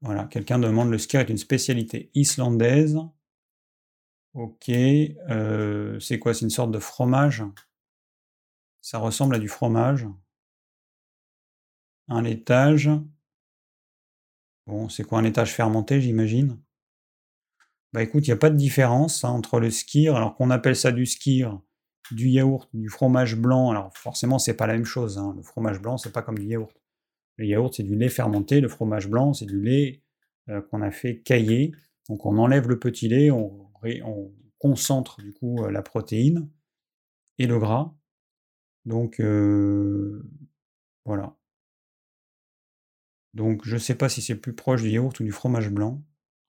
Voilà, quelqu'un demande le skier est une spécialité islandaise. Ok, euh, c'est quoi? C'est une sorte de fromage? Ça ressemble à du fromage. Un laitage. Bon, c'est quoi un laitage fermenté, j'imagine? Bah écoute, il n'y a pas de différence hein, entre le skir, alors qu'on appelle ça du skir, du yaourt, du fromage blanc. Alors forcément, c'est pas la même chose. Hein. Le fromage blanc, c'est pas comme du yaourt. Le yaourt, c'est du lait fermenté. Le fromage blanc, c'est du lait euh, qu'on a fait cailler. Donc on enlève le petit lait, on, concentre du coup euh, la protéine et le gras. Donc euh, voilà. Donc je ne sais pas si c'est plus proche du yaourt ou du fromage blanc.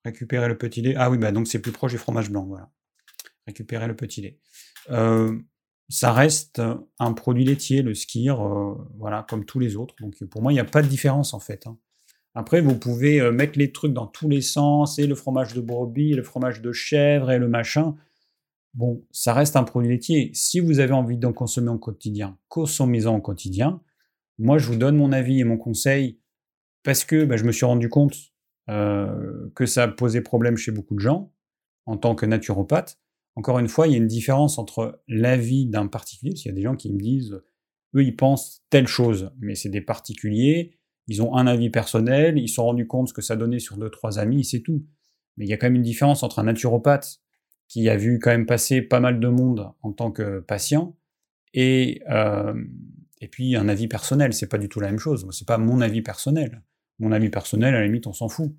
Récupérer le petit lait. Ah oui, bah donc c'est plus proche du fromage blanc, voilà. Récupérer le petit lait. Euh, ça reste un produit laitier, le skir, euh, voilà, comme tous les autres. Donc pour moi, il n'y a pas de différence en fait. Hein. Après, vous pouvez euh, mettre les trucs dans tous les sens, et le fromage de brebis, et le fromage de chèvre, et le machin. Bon, ça reste un produit laitier. Si vous avez envie d'en consommer au quotidien, consommez-en au quotidien. Moi, je vous donne mon avis et mon conseil parce que bah, je me suis rendu compte euh, que ça posait problème chez beaucoup de gens en tant que naturopathe. Encore une fois, il y a une différence entre l'avis d'un particulier, parce qu'il y a des gens qui me disent, eux, ils pensent telle chose, mais c'est des particuliers, ils ont un avis personnel, ils se sont rendus compte ce que ça donnait sur deux, trois amis, c'est tout. Mais il y a quand même une différence entre un naturopathe qui a vu quand même passer pas mal de monde en tant que patient et, euh, et puis un avis personnel. C'est pas du tout la même chose. C'est pas mon avis personnel. Mon avis personnel, à la limite, on s'en fout.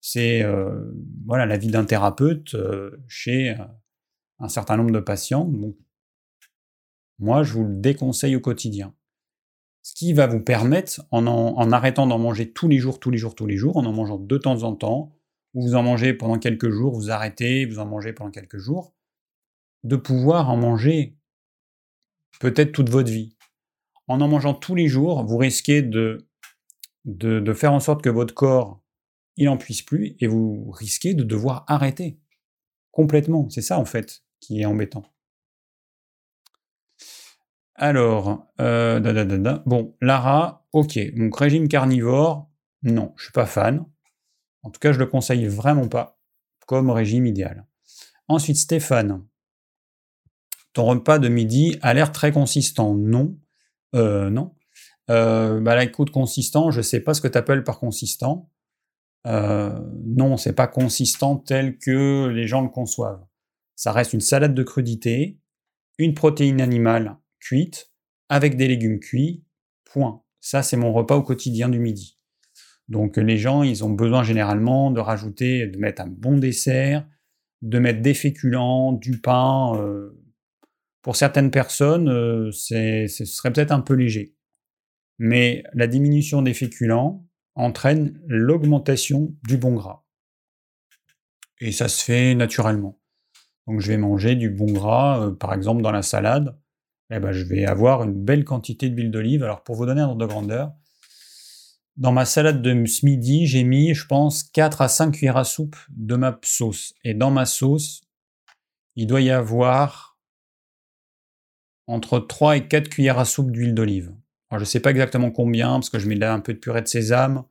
C'est euh, voilà l'avis d'un thérapeute euh, chez euh, un certain nombre de patients. moi, je vous le déconseille au quotidien. Ce qui va vous permettre, en, en arrêtant d'en manger tous les jours, tous les jours, tous les jours, en en mangeant de temps en temps, ou vous en mangez pendant quelques jours, vous arrêtez, vous en mangez pendant quelques jours, de pouvoir en manger peut-être toute votre vie. En en mangeant tous les jours, vous risquez de de, faire en sorte que votre corps, il n'en puisse plus, et vous risquez de devoir arrêter complètement. C'est ça, en fait, qui est embêtant. Alors, euh, bon, Lara, ok, donc régime carnivore, non, je suis pas fan. En tout cas, je le conseille vraiment pas comme régime idéal. Ensuite, Stéphane, ton repas de midi a l'air très consistant. Non, euh, non. Euh, bah là, écoute, consistant, je sais pas ce que tu appelles par consistant. Euh, non, c'est pas consistant tel que les gens le conçoivent. Ça reste une salade de crudité, une protéine animale cuite, avec des légumes cuits, point. Ça, c'est mon repas au quotidien du midi. Donc les gens, ils ont besoin généralement de rajouter, de mettre un bon dessert, de mettre des féculents, du pain. Euh, pour certaines personnes, euh, ce serait peut-être un peu léger mais la diminution des féculents entraîne l'augmentation du bon gras. Et ça se fait naturellement. Donc je vais manger du bon gras, euh, par exemple dans la salade, eh ben, je vais avoir une belle quantité d'huile d'olive. Alors pour vous donner un ordre de grandeur, dans ma salade de ce midi, j'ai mis, je pense, 4 à 5 cuillères à soupe de ma sauce. Et dans ma sauce, il doit y avoir entre 3 et 4 cuillères à soupe d'huile d'olive je ne sais pas exactement combien, parce que je mets là un peu de purée de sésame.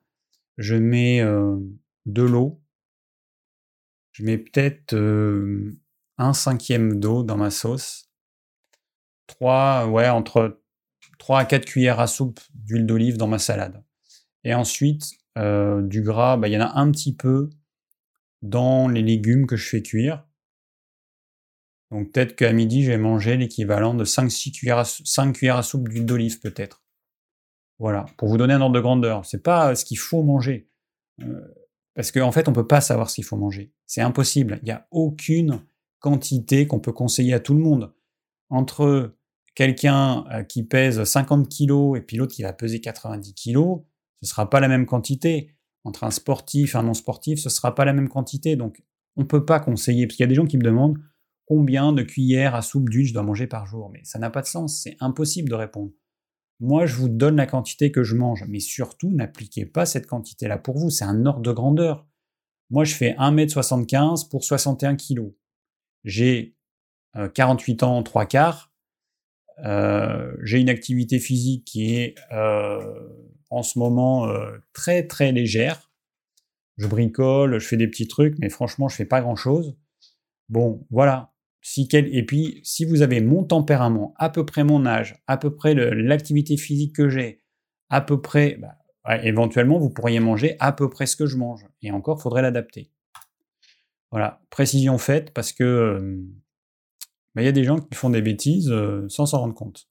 Je mets euh, de l'eau. Je mets peut-être euh, un cinquième d'eau dans ma sauce. 3, ouais, entre 3 à 4 cuillères à soupe d'huile d'olive dans ma salade. Et ensuite, euh, du gras, bah, il y en a un petit peu dans les légumes que je fais cuire. Donc peut-être qu'à midi, je vais manger l'équivalent de 5-6 cuillères, 5 cuillères à soupe d'huile d'olive peut-être. Voilà, pour vous donner un ordre de grandeur. C'est pas ce qu'il faut manger. Euh, parce qu'en fait, on peut pas savoir ce qu'il faut manger. C'est impossible. Il n'y a aucune quantité qu'on peut conseiller à tout le monde. Entre quelqu'un euh, qui pèse 50 kg et puis l'autre qui va peser 90 kg, ce sera pas la même quantité. Entre un sportif et un non sportif, ce sera pas la même quantité. Donc, On ne peut pas conseiller, parce qu'il y a des gens qui me demandent combien de cuillères à soupe d'huile je dois manger par jour. Mais ça n'a pas de sens, c'est impossible de répondre. Moi, je vous donne la quantité que je mange, mais surtout, n'appliquez pas cette quantité-là pour vous, c'est un ordre de grandeur. Moi, je fais 1m75 pour 61 kg. J'ai 48 euh, ans, 3 quarts. Euh, j'ai une activité physique qui est euh, en ce moment très très légère. Je bricole, je fais des petits trucs, mais franchement, je fais pas grand chose. Bon, voilà. Et puis, si vous avez mon tempérament, à peu près mon âge, à peu près l'activité physique que j'ai, à peu près, bah, éventuellement, vous pourriez manger à peu près ce que je mange. Et encore, faudrait l'adapter. Voilà, précision faite parce que bah, il y a des gens qui font des bêtises euh, sans s'en rendre compte.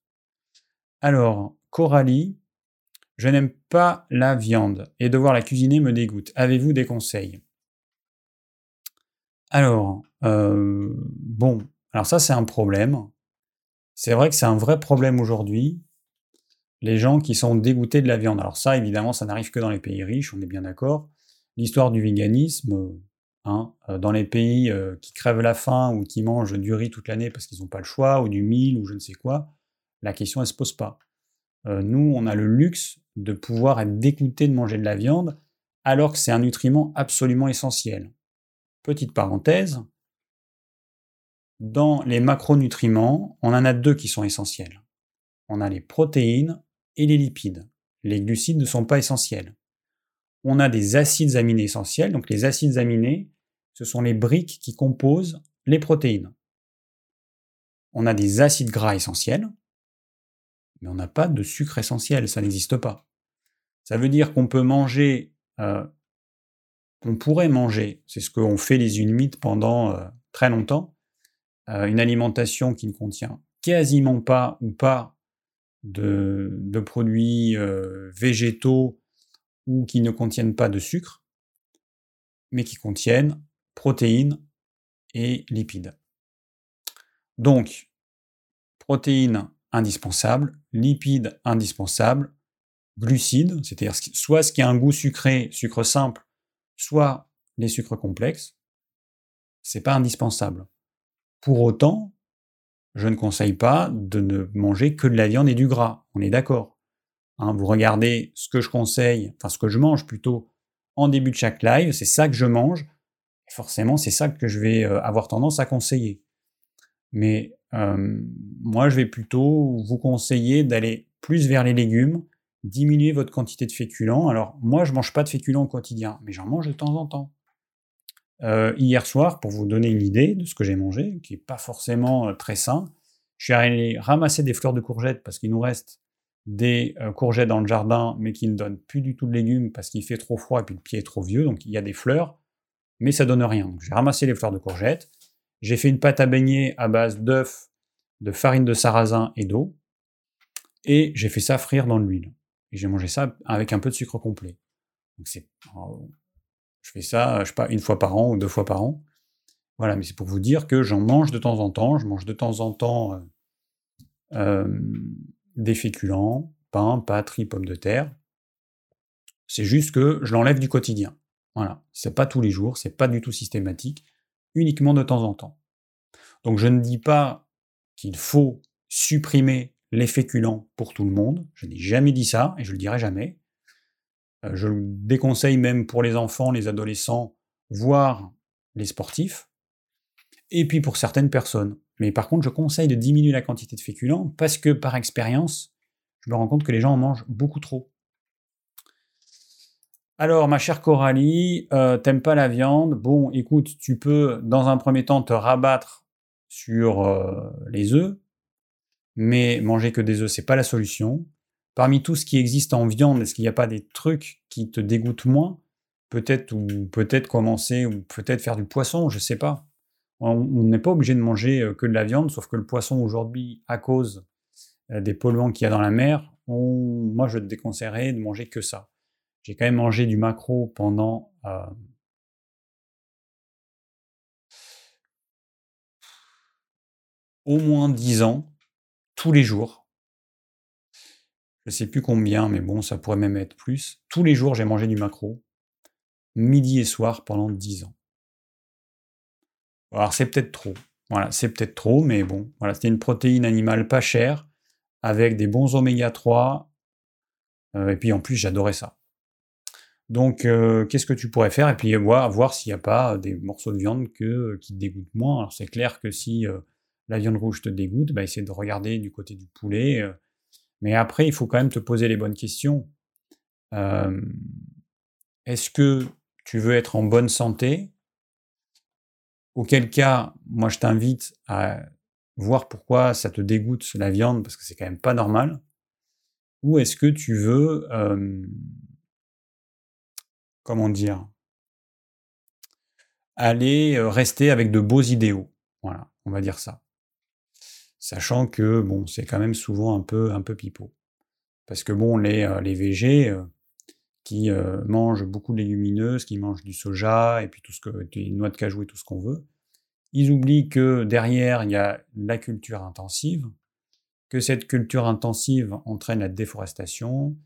Alors, Coralie, je n'aime pas la viande et devoir la cuisiner me dégoûte. Avez-vous des conseils? Alors, euh, bon, alors ça c'est un problème. C'est vrai que c'est un vrai problème aujourd'hui. Les gens qui sont dégoûtés de la viande. Alors ça, évidemment, ça n'arrive que dans les pays riches, on est bien d'accord. L'histoire du véganisme, Hein, euh, dans les pays euh, qui crèvent la faim ou qui mangent du riz toute l'année parce qu'ils n'ont pas le choix, ou du mil, ou je ne sais quoi, la question elle se pose pas. Euh, nous, on a le luxe de pouvoir être dégoûté de manger de la viande, alors que c'est un nutriment absolument essentiel. Petite parenthèse, dans les macronutriments, on en a deux qui sont essentiels. On a les protéines et les lipides. Les glucides ne sont pas essentiels. On a des acides aminés essentiels, donc les acides aminés, ce sont les briques qui composent les protéines. On a des acides gras essentiels, mais on n'a pas de sucre essentiel, ça n'existe pas. Ça veut dire qu'on peut manger, euh, on pourrait manger, c'est ce qu'ont fait les Inuits pendant euh, très longtemps, euh, une alimentation qui ne contient quasiment pas ou pas de produits végétaux ou qui ne contiennent pas de sucre, mais qui contiennent protéines et lipides. Donc, protéines indispensables, lipides indispensables, glucides, c'est-à-dire soit ce qui a un goût sucré, sucre simple, soit les sucres complexes, c'est pas indispensable. Pour autant, je ne conseille pas de ne manger que de la viande et du gras, on est d'accord. Hein, vous regardez ce que je conseille, enfin ce que je mange plutôt en début de chaque live, c'est ça que je mange forcément, c'est ça que je vais euh, avoir tendance à conseiller. Mais euh, moi, je vais plutôt vous conseiller d'aller plus vers les légumes, diminuer votre quantité de féculents. Alors, moi, je mange pas de féculents au quotidien, mais j'en mange de temps en temps. Euh, hier soir, pour vous donner une idée de ce que j'ai mangé, qui n'est pas forcément très sain, je suis allé ramasser des fleurs de courgettes parce qu'il nous reste des courgettes dans le jardin, mais qui ne donnent plus du tout de légumes parce qu'il fait trop froid et puis le pied est trop vieux, donc il y a des fleurs mais ça donne rien. j'ai ramassé les fleurs de courgette, j'ai fait une pâte à beignet à base d'œufs, de farine de sarrasin et d'eau, et j'ai fait ça frire dans l'huile. Et j'ai mangé ça avec un peu de sucre complet. Donc c'est, je fais ça, pas, une fois par an ou deux fois par an. Voilà, mais c'est pour vous dire que j'en mange de temps en temps. Je mange de temps en temps euh, euh, des féculents, pain, pâtes, pommes de terre. C'est juste que je l'enlève du quotidien. Voilà, c'est pas tous les jours, c'est pas du tout systématique, uniquement de temps en temps. Donc je ne dis pas qu'il faut supprimer les féculents pour tout le monde, je n'ai jamais dit ça et je le dirai jamais. Euh, je le déconseille même pour les enfants, les adolescents, voire les sportifs, et puis pour certaines personnes. Mais par contre, je conseille de diminuer la quantité de féculents parce que par expérience, je me rends compte que les gens en mangent beaucoup trop. Alors, ma chère Coralie, euh, t'aimes pas la viande? Bon, écoute, tu peux dans un premier temps te rabattre sur euh, les œufs, mais manger que des œufs, c'est pas la solution. Parmi tout ce qui existe en viande, est-ce qu'il n'y a pas des trucs qui te dégoûtent moins? Peut-être ou peut-être commencer ou peut-être faire du poisson, je sais pas. On n'est pas obligé de manger euh, que de la viande, sauf que le poisson aujourd'hui, à cause des polluants qu'il y a dans la mer, moi je te déconseillerais de manger que ça j'ai quand même mangé du macro pendant euh, au moins 10 ans, tous les jours. Je sais plus combien, mais bon, ça pourrait même être plus. Tous les jours, j'ai mangé du macro, midi et soir pendant 10 ans. Alors c'est peut-être trop. Voilà, c'est peut-être trop, mais bon, voilà, c'était une protéine animale pas chère, avec des bons oméga 3, euh, et puis en plus j'adorais ça. Donc euh, qu'est-ce que tu pourrais faire? Et puis voir, voir s'il n'y a pas des morceaux de viande qui te dégoûtent moins. Alors c'est clair que si la viande rouge te dégoûte, bah, essaie de regarder du côté du poulet. Mais après, il faut quand même te poser les bonnes questions. Est-ce que tu veux être en bonne santé? Auquel cas, moi je t'invite à voir pourquoi ça te dégoûte la viande, parce que c'est quand même pas normal. Ou est-ce que tu veux, comment dire, aller rester avec de beaux idéaux Voilà, on va dire ça. Sachant que bon, c'est quand même souvent un peu un peu pipeau. Parce que bon, les, les végés, qui euh, mangent beaucoup de légumineuses, qui mangent du soja et puis tout ce que des noix de cajou et tout ce qu'on veut. Ils oublient que derrière il y a la culture intensive, que cette culture intensive entraîne la déforestation,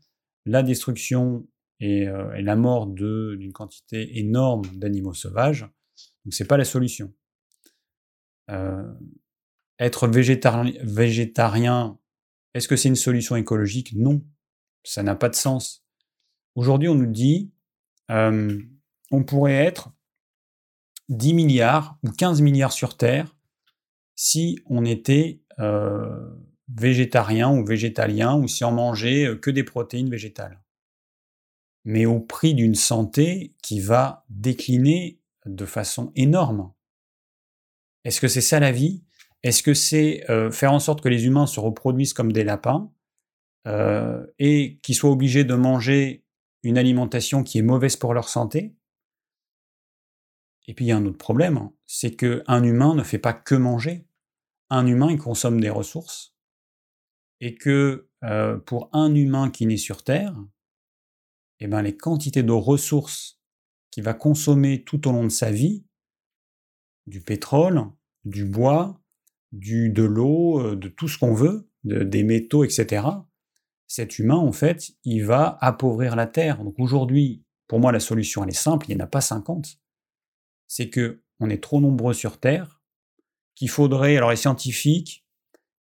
la destruction et, euh, la mort d'une quantité énorme d'animaux sauvages. Donc c'est pas la solution. Euh, être végétarien, est-ce que c'est une solution écologique? Non, ça n'a pas de sens. Aujourd'hui, on nous dit, on pourrait être 10 milliards ou 15 milliards sur Terre si on était végétarien ou végétalien ou si on mangeait que des protéines végétales. Mais au prix d'une santé qui va décliner de façon énorme. Est-ce que c'est ça la vie? Est-ce que c'est faire en sorte que les humains se reproduisent comme des lapins et qu'ils soient obligés de manger une alimentation qui est mauvaise pour leur santé? Et puis il y a un autre problème, hein, c'est qu'un humain ne fait pas que manger. Un humain, il consomme des ressources. Et que euh, pour un humain qui naît sur Terre, eh ben, les quantités de ressources qu'il va consommer tout au long de sa vie, du pétrole, du bois, du, de l'eau, euh, de tout ce qu'on veut, des métaux, etc., cet humain, en fait, il va appauvrir la Terre. Donc aujourd'hui, pour moi, la solution, elle est simple, il n'y en a pas 50. C'est que on est trop nombreux sur Terre, qu'il faudrait, alors les scientifiques,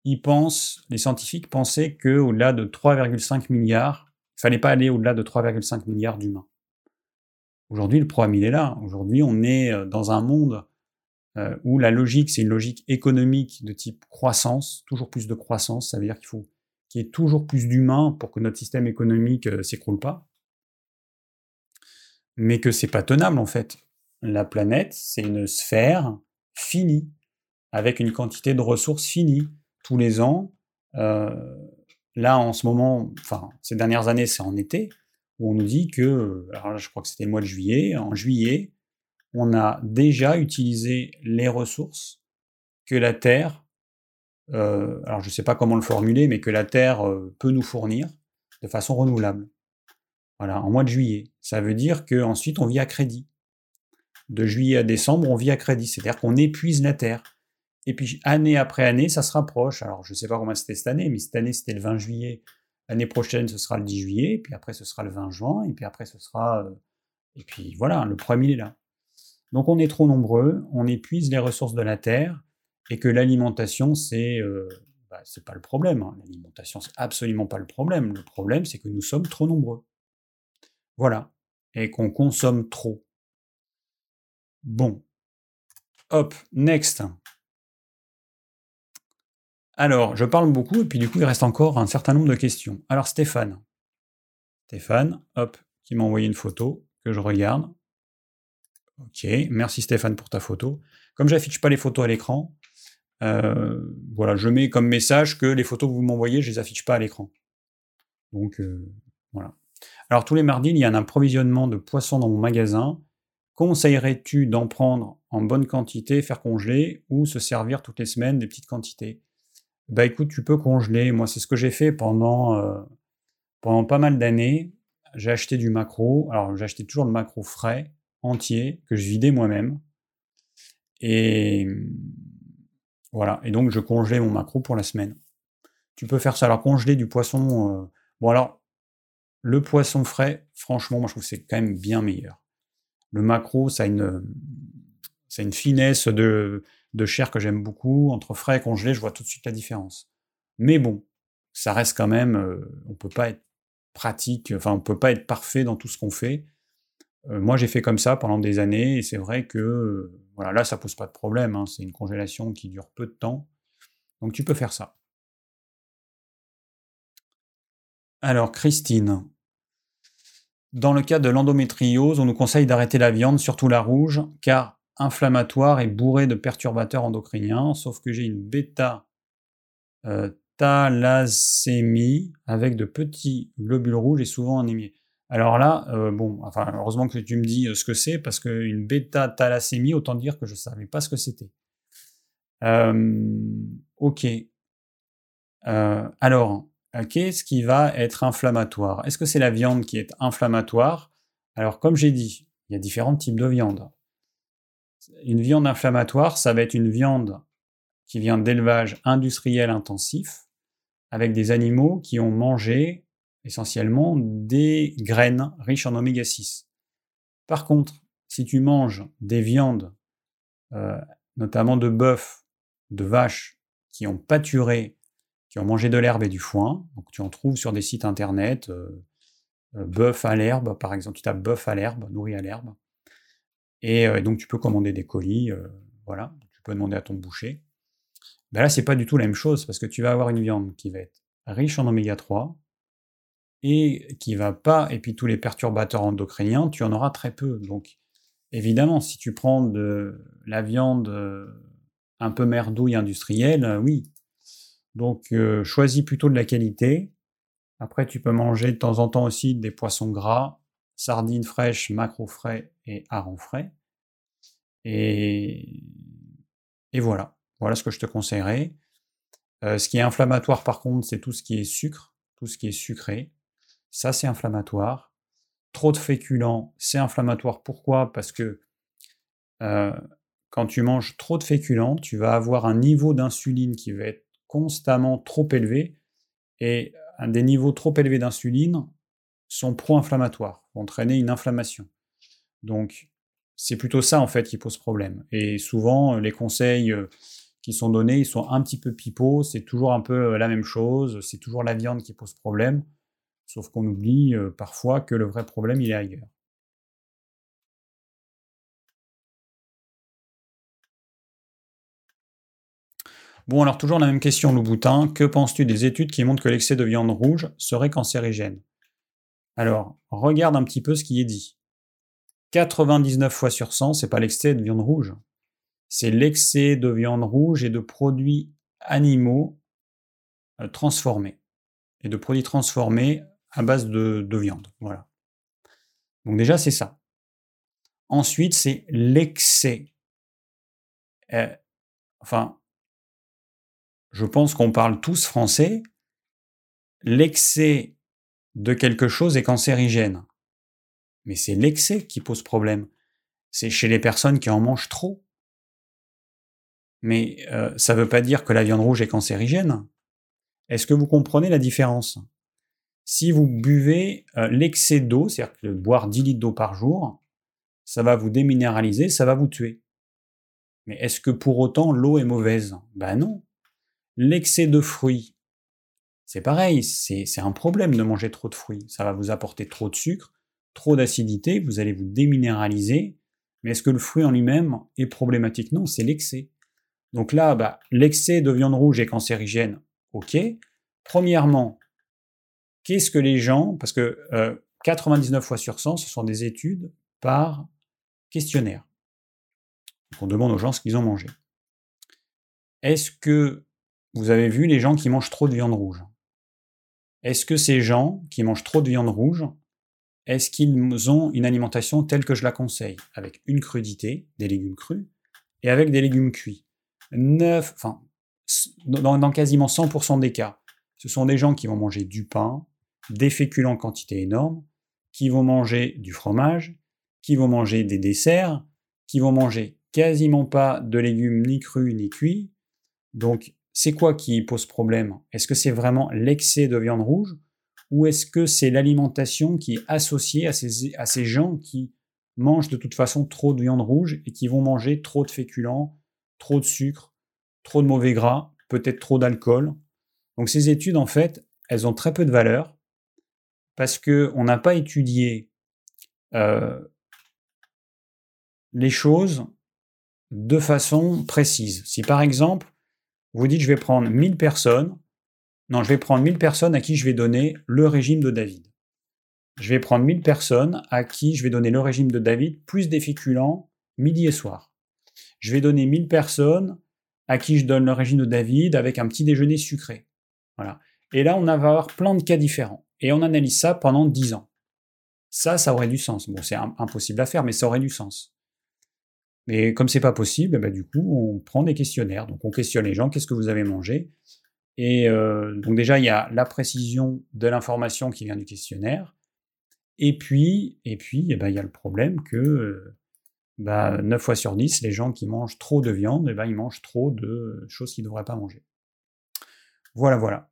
ils pensent, les scientifiques pensaient qu'au-delà de 3,5 milliards, il fallait pas aller au-delà de 3,5 milliards d'humains. Aujourd'hui, le problème, il est là. Aujourd'hui, on est euh, dans un monde euh, où la logique, c'est une logique économique de type croissance, toujours plus de croissance, ça veut dire qu'il faut qui est toujours plus d'humains pour que notre système économique euh, s'écroule pas, mais que c'est pas tenable en fait. La planète, c'est une sphère finie, avec une quantité de ressources finie. Tous les ans, euh, là en ce moment, enfin ces dernières années, c'est en été, où on nous dit que, alors là, je crois que c'était le mois de juillet, en juillet, on a déjà utilisé les ressources que la Terre euh, alors je ne sais pas comment le formuler, mais que la Terre euh, peut nous fournir de façon renouvelable. Voilà, en mois de juillet. Ça veut dire qu'ensuite on vit à crédit. De juillet à décembre, on vit à crédit, c'est-à-dire qu'on épuise la Terre. Et puis année après année, ça se rapproche. Alors je ne sais pas comment c'était cette année, mais cette année c'était le 20 juillet. L'année prochaine, ce sera le 10 juillet, puis après ce sera le 20 juin, et puis après ce sera... Euh, et puis voilà, le premier est là. Donc on est trop nombreux, on épuise les ressources de la Terre, et que l'alimentation, c'est euh, bah, pas le problème. Hein. L'alimentation, c'est absolument pas le problème. Le problème, c'est que nous sommes trop nombreux. Voilà. Et qu'on consomme trop. Bon. Hop, next. Alors, je parle beaucoup, et puis du coup, il reste encore un certain nombre de questions. Alors, Stéphane. Stéphane, hop, qui m'a envoyé une photo que je regarde. Ok, merci Stéphane pour ta photo. Comme j'affiche pas les photos à l'écran, euh, voilà, je mets comme message que les photos que vous m'envoyez, je les affiche pas à l'écran. Donc euh, voilà. Alors tous les mardis, il y a un approvisionnement de poissons dans mon magasin. Conseillerais-tu d'en prendre en bonne quantité, faire congeler, ou se servir toutes les semaines des petites quantités? Bah écoute, tu peux congeler. Moi, c'est ce que j'ai fait pendant, euh, pendant pas mal d'années. J'ai acheté du macro. Alors j'ai acheté toujours le macro frais, entier, que je vidais moi-même. Et voilà, et donc je congelais mon macro pour la semaine. Tu peux faire ça. Alors congeler du poisson, euh, bon alors, le poisson frais, franchement, moi je trouve que c'est quand même bien meilleur. Le macro, ça a une, c'est une finesse de, de chair que j'aime beaucoup. Entre frais et congelé, je vois tout de suite la différence. Mais bon, ça reste quand même, euh, on peut pas être pratique, enfin on peut pas être parfait dans tout ce qu'on fait. Euh, moi j'ai fait comme ça pendant des années et c'est vrai que euh, là ça pose pas de problème. Hein. c'est une congélation qui dure peu de temps, donc tu peux faire ça. Alors Christine, dans le cas de l'endométriose, on nous conseille d'arrêter la viande, surtout la rouge, car inflammatoire et bourré de perturbateurs endocriniens, sauf que j'ai une bêta thalassémie avec de petits globules rouges et souvent anémiés. Alors là, euh, bon, enfin, heureusement que tu me dis euh, ce que c'est, parce qu'une bêta-thalassémie, autant dire que je ne savais pas ce que c'était. Euh, ok. alors, qu'est-ce qui va être inflammatoire Est-ce que c'est la viande qui est inflammatoire? Alors, comme j'ai dit, il y a différents types de viande. Une viande inflammatoire, ça va être une viande qui vient d'élevage industriel intensif, avec des animaux qui ont mangé essentiellement des graines riches en oméga 6. Par contre, si tu manges des viandes, euh, notamment de bœuf, de vaches, qui ont pâturé, qui ont mangé de l'herbe et du foin, donc tu en trouves sur des sites internet, euh, euh, bœuf à l'herbe, par exemple, tu tapes bœuf à l'herbe, nourri à l'herbe, et donc tu peux commander des colis, voilà, tu peux demander à ton boucher. Ben là, c'est pas du tout la même chose parce que tu vas avoir une viande qui va être riche en oméga 3 et qui va pas, et puis tous les perturbateurs endocriniens, tu en auras très peu. Donc, évidemment, si tu prends de la viande euh, un peu merdouille industrielle, euh, oui. Donc, euh, choisis plutôt de la qualité. Après, tu peux manger de temps en temps aussi des poissons gras, sardines fraîches, macro frais et harengs frais. Et, voilà. Voilà ce que je te conseillerais. Ce qui est inflammatoire, par contre, c'est tout ce qui est sucre, tout ce qui est sucré. Ça, c'est inflammatoire. Trop de féculents, c'est inflammatoire. Pourquoi? Parce que euh, quand tu manges trop de féculents, tu vas avoir un niveau d'insuline qui va être constamment trop élevé. Et des niveaux trop élevés d'insuline sont pro-inflammatoires, vont entraîner une inflammation. Donc, c'est plutôt ça, en fait, qui pose problème. Et souvent, les conseils euh, qui sont donnés, ils sont un petit peu pipeaux, c'est toujours un peu euh, la même chose, c'est toujours la viande qui pose problème, sauf qu'on oublie parfois que le vrai problème, il est ailleurs. Bon, alors toujours la même question, Louboutin. Que penses-tu des études qui montrent que l'excès de viande rouge serait cancérigène? Alors, regarde un petit peu ce qui est dit. 99 fois sur 100, c'est pas l'excès de viande rouge c'est l'excès de viande rouge et de produits animaux transformés. Et de produits transformés à base de, viande. Voilà. Donc déjà, c'est ça. Ensuite, c'est l'excès. Euh, enfin, je pense qu'on parle tous français. L'excès de quelque chose est cancérigène. Mais c'est l'excès qui pose problème. C'est chez les personnes qui en mangent trop mais euh, ça ne veut pas dire que la viande rouge est cancérigène. Est-ce que vous comprenez la différence? Si vous buvez euh, l'excès d'eau, c'est-à-dire que boire 10 litres d'eau par jour, ça va vous déminéraliser, ça va vous tuer. Mais est-ce que pour autant l'eau est mauvaise? Ben non. L'excès de fruits, c'est pareil, c'est un problème de manger trop de fruits. Ça va vous apporter trop de sucre, trop d'acidité, vous allez vous déminéraliser. Mais est-ce que le fruit en lui-même est problématique? Non, c'est l'excès. Donc là, bah, l'excès de viande rouge est cancérigène, ok. Premièrement, qu'est-ce que les gens, parce que 99 euh, fois sur 100, ce sont des études par questionnaire. on demande aux gens ce qu'ils ont mangé. Est-ce que vous avez vu les gens qui mangent trop de viande rouge? Est-ce que ces gens qui mangent trop de viande rouge, est-ce qu'ils ont une alimentation telle que je la conseille, avec une crudité, des légumes crus, et avec des légumes cuits 9, enfin, dans, quasiment 100% des cas, ce sont des gens qui vont manger du pain, des féculents en quantité énorme, qui vont manger du fromage, qui vont manger des desserts, qui vont manger quasiment pas de légumes ni crus ni cuits. Donc, c'est quoi qui pose problème? Est-ce que c'est vraiment l'excès de viande rouge? Ou est-ce que c'est l'alimentation qui est associée à ces, à ces gens qui mangent de toute façon trop de viande rouge et qui vont manger trop de féculents, trop de sucre, trop de mauvais gras, peut-être trop d'alcool? Donc ces études, en fait, elles ont très peu de valeur parce qu'on n'a pas étudié euh, les choses de façon précise. Si par exemple, vous dites je vais prendre 1000 personnes, non, je vais prendre 1000 personnes à qui je vais donner le régime de David. Je vais prendre 1000 personnes à qui je vais donner le régime de David plus des féculents midi et soir. Je vais donner 1000 personnes à qui je donne le régime de David avec un petit déjeuner sucré. Voilà. Et là, on va avoir plein de cas différents. Et on analyse ça pendant 10 ans. Ça, ça aurait du sens. Bon, c'est impossible à faire, mais ça aurait du sens. Mais comme c'est pas possible, bah, du coup, on prend des questionnaires. Donc, on questionne les gens, qu'est-ce que vous avez mangé? Et euh, donc déjà, il y a la précision de l'information qui vient du questionnaire. Et puis, et puis, eh ben, il y a le problème que euh, bah, 9 fois sur 10, les gens qui mangent trop de viande, eh ben, ils mangent trop de choses qu'ils ne devraient pas manger. Voilà, voilà.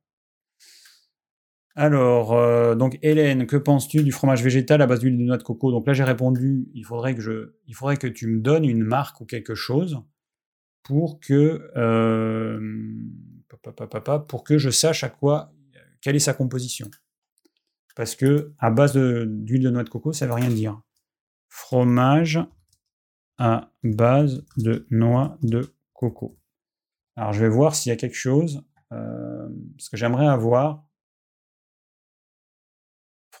Alors, euh, donc Hélène, que penses-tu du fromage végétal à base d'huile de noix de coco? Donc là, j'ai répondu, il faudrait que tu me donnes une marque ou quelque chose pour que, euh, pour que je sache à quoi, quelle est sa composition. Parce que à base d'huile de, noix de coco, ça veut rien dire. Fromage à base de noix de coco. Alors, je vais voir s'il y a quelque chose, euh, parce que j'aimerais avoir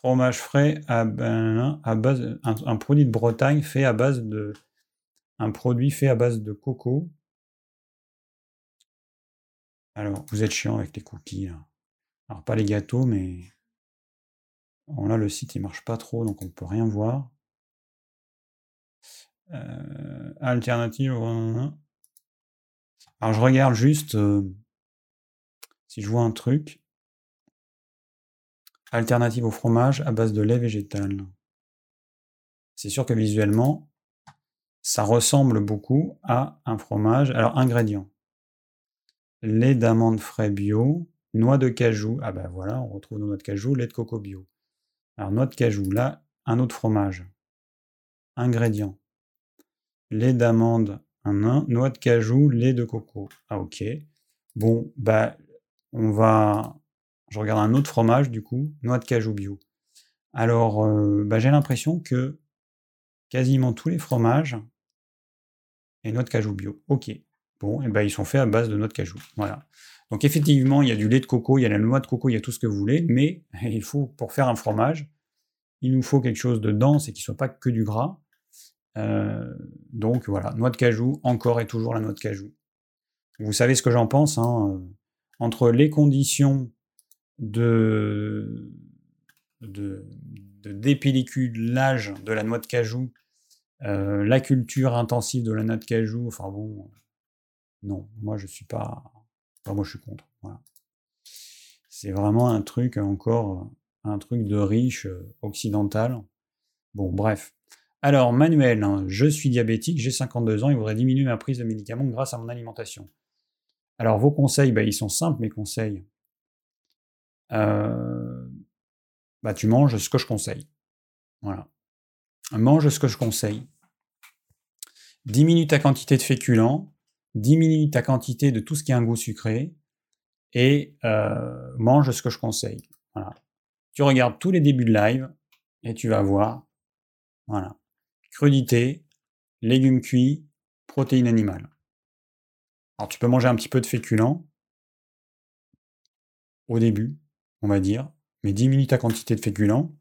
fromage frais à, ben, base, un, produit de Bretagne fait à base de, un produit fait à base de coco. Alors, vous êtes chiant avec les cookies. Alors, pas les gâteaux, mais là, le site il marche pas trop, donc on peut rien voir. Euh, alternative. Alors, je regarde juste euh, si je vois un truc. Alternative au fromage à base de lait végétal. C'est sûr que visuellement, ça ressemble beaucoup à un fromage. Alors, ingrédients. Lait d'amande frais bio, noix de cajou. Ah ben voilà, on retrouve nos noix de cajou, lait de coco bio. Alors, noix de cajou, là, un autre fromage. Ingrédients. Lait d'amande, un nain, noix de cajou, lait de coco. Ah ok. Bon, bah, on va je regarde un autre fromage, du coup, noix de cajou bio. Alors, euh, bah, j'ai l'impression que quasiment tous les fromages et noix de cajou bio. Ok. Bon, et ben ils sont faits à base de noix de cajou. Voilà. Donc effectivement, il y a du lait de coco, il y a la noix de coco, il y a tout ce que vous voulez, mais [LAUGHS] il faut, pour faire un fromage, il nous faut quelque chose de dense et qui ne soit pas que du gras. Euh, donc voilà, noix de cajou, encore et toujours la noix de cajou. Vous savez ce que j'en pense, hein, euh, entre les conditions de, de, de de la noix de cajou, euh, la culture intensive de la noix de cajou, enfin bon, non, moi je suis pas, moi je suis contre. C'est vraiment un truc encore, un truc de riche euh, occidental. Bon, bref. Alors, Manuel, hein, je suis diabétique, j'ai 52 ans et voudrais diminuer ma prise de médicaments grâce à mon alimentation. Alors, vos conseils, bah, ils sont simples, mes conseils. Bah, tu manges ce que je conseille. Voilà. Mange ce que je conseille. Diminue ta quantité de féculents, diminue ta quantité de tout ce qui a un goût sucré, et mange ce que je conseille. Voilà. Tu regardes tous les débuts de live, et tu vas voir. Voilà. Crudité, légumes cuits, protéines animales. Alors tu peux manger un petit peu de féculents au début, on va dire, mais diminue ta quantité de féculents.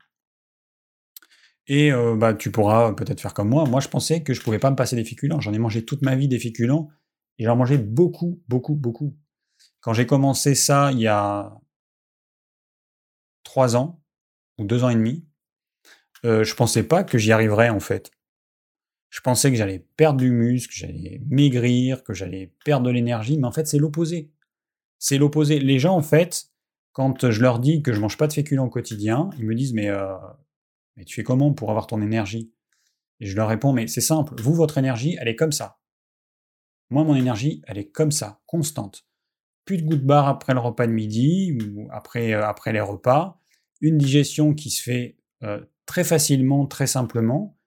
Et euh, bah, tu pourras peut-être faire comme moi. Moi, je pensais que je pouvais pas me passer des féculents. J'en ai mangé toute ma vie des féculents et j'en mangeais beaucoup, beaucoup, beaucoup. Quand j'ai commencé ça il y a trois ans ou deux ans et demi, euh, je pensais pas que j'y arriverais en fait. Je pensais que j'allais perdre du muscle, que j'allais maigrir, que j'allais perdre de l'énergie, mais en fait c'est l'opposé. C'est l'opposé. Les gens en fait, quand je leur dis que je mange pas de féculents au quotidien, ils me disent mais, mais tu fais comment pour avoir ton énergie? Et je leur réponds mais c'est simple, vous votre énergie elle est comme ça. Moi mon énergie elle est comme ça, constante. Plus de gouttes barre après le repas de midi ou après, les repas, une digestion qui se fait très facilement, très simplement.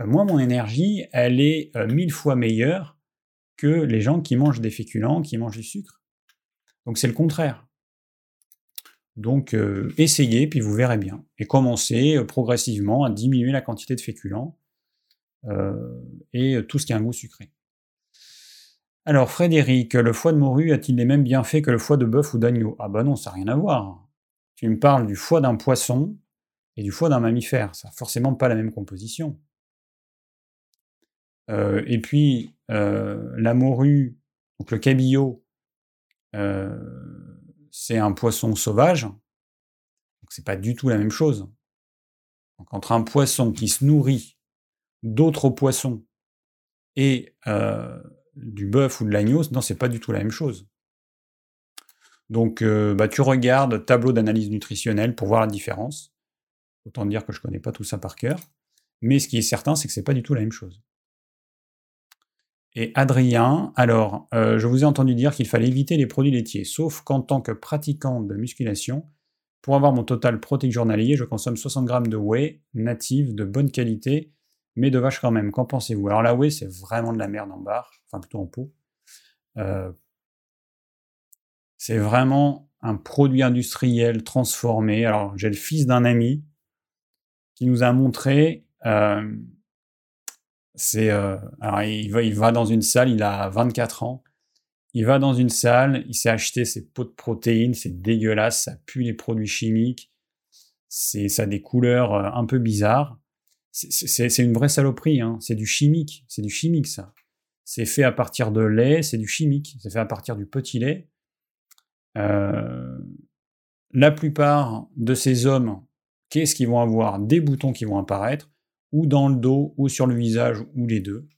moi, mon énergie, elle est mille fois meilleure que les gens qui mangent des féculents, qui mangent du sucre. Donc c'est le contraire. Donc essayez, puis vous verrez bien. Et commencez progressivement à diminuer la quantité de féculents et tout ce qui a un goût sucré. Alors Frédéric, le foie de morue a-t-il les mêmes bienfaits que le foie de bœuf ou d'agneau? Ah bah non, ça n'a rien à voir. Tu me parles du foie d'un poisson et du foie d'un mammifère, ça n'a forcément pas la même composition. et puis, la morue, donc le cabillaud, c'est un poisson sauvage, donc c'est pas du tout la même chose. Entre un poisson qui se nourrit d'autres poissons et du bœuf ou de l'agneau, non, c'est pas du tout la même chose. Donc, bah, tu regardes tableau d'analyse nutritionnelle pour voir la différence. Autant dire que je connais pas tout ça par cœur. Mais ce qui est certain, c'est que c'est pas du tout la même chose. Et Adrien, alors, euh, je vous ai entendu dire qu'il fallait éviter les produits laitiers, sauf qu'en tant que pratiquant de musculation, pour avoir mon total protéique journalier, je consomme 60 grammes de whey native de bonne qualité, mais de vache quand même. Qu'en pensez-vous? Alors la whey, c'est vraiment de la merde en barre, enfin plutôt en pot. Euh, c'est vraiment un produit industriel transformé. Alors j'ai le fils d'un ami qui nous a montré euh, c'est, euh, alors il va, il va dans une salle, il a 24 ans. Il va dans une salle, il s'est acheté ses pots de protéines, c'est dégueulasse, ça pue les produits chimiques, c'est, ça a des couleurs euh, un peu bizarres. C'est, une vraie saloperie, hein. c'est du chimique, c'est du chimique ça. C'est fait à partir de lait, c'est du chimique, c'est fait à partir du petit lait. Euh, la plupart de ces hommes, qu'est-ce qu'ils vont avoir? Des boutons qui vont apparaître ou dans le dos, ou sur le visage, ou les deux.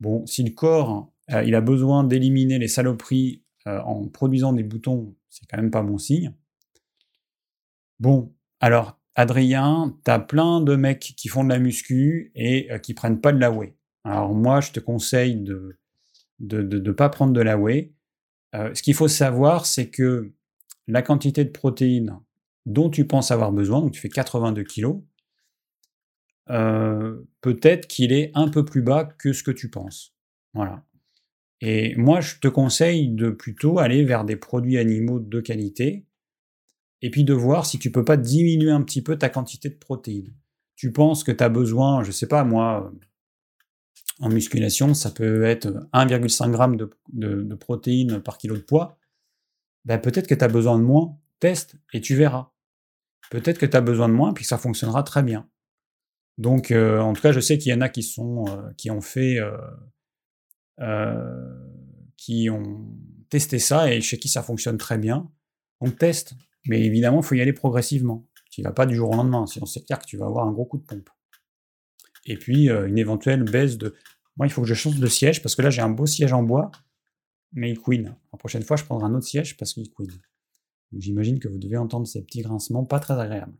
Bon, si le corps, euh, il a besoin d'éliminer les saloperies euh, en produisant des boutons, c'est quand même pas bon signe. Bon, alors, Adrien, t'as plein de mecs qui font de la muscu et euh, qui prennent pas de la whey. Alors moi, je te conseille de ne de, de, pas prendre de la whey. ce qu'il faut savoir, c'est que la quantité de protéines dont tu penses avoir besoin, donc tu fais 82 kg, euh, peut-être qu'il est un peu plus bas que ce que tu penses. Voilà. Et moi, je te conseille de plutôt aller vers des produits animaux de qualité, et puis de voir si tu peux pas diminuer un petit peu ta quantité de protéines. Tu penses que tu as besoin, je sais pas moi, en musculation, ça peut être 1,5 g de, protéines par kilo de poids. Ben peut-être que tu as besoin de moins, teste et tu verras. Peut-être que tu as besoin de moins, puis ça fonctionnera très bien. Donc, euh, en tout cas, je sais qu'il y en a qui sont, euh, qui ont fait, euh, qui ont testé ça et chez qui ça fonctionne très bien. On teste, mais évidemment, il faut y aller progressivement. Tu ne vas pas du jour au lendemain, sinon c'est clair que tu vas avoir un gros coup de pompe. Et puis, une éventuelle baisse de. Moi, il faut que je change de siège parce que là, j'ai un beau siège en bois, mais il couine. La prochaine fois, je prendrai un autre siège parce qu'il couine. J'imagine que vous devez entendre ces petits grincements pas très agréables.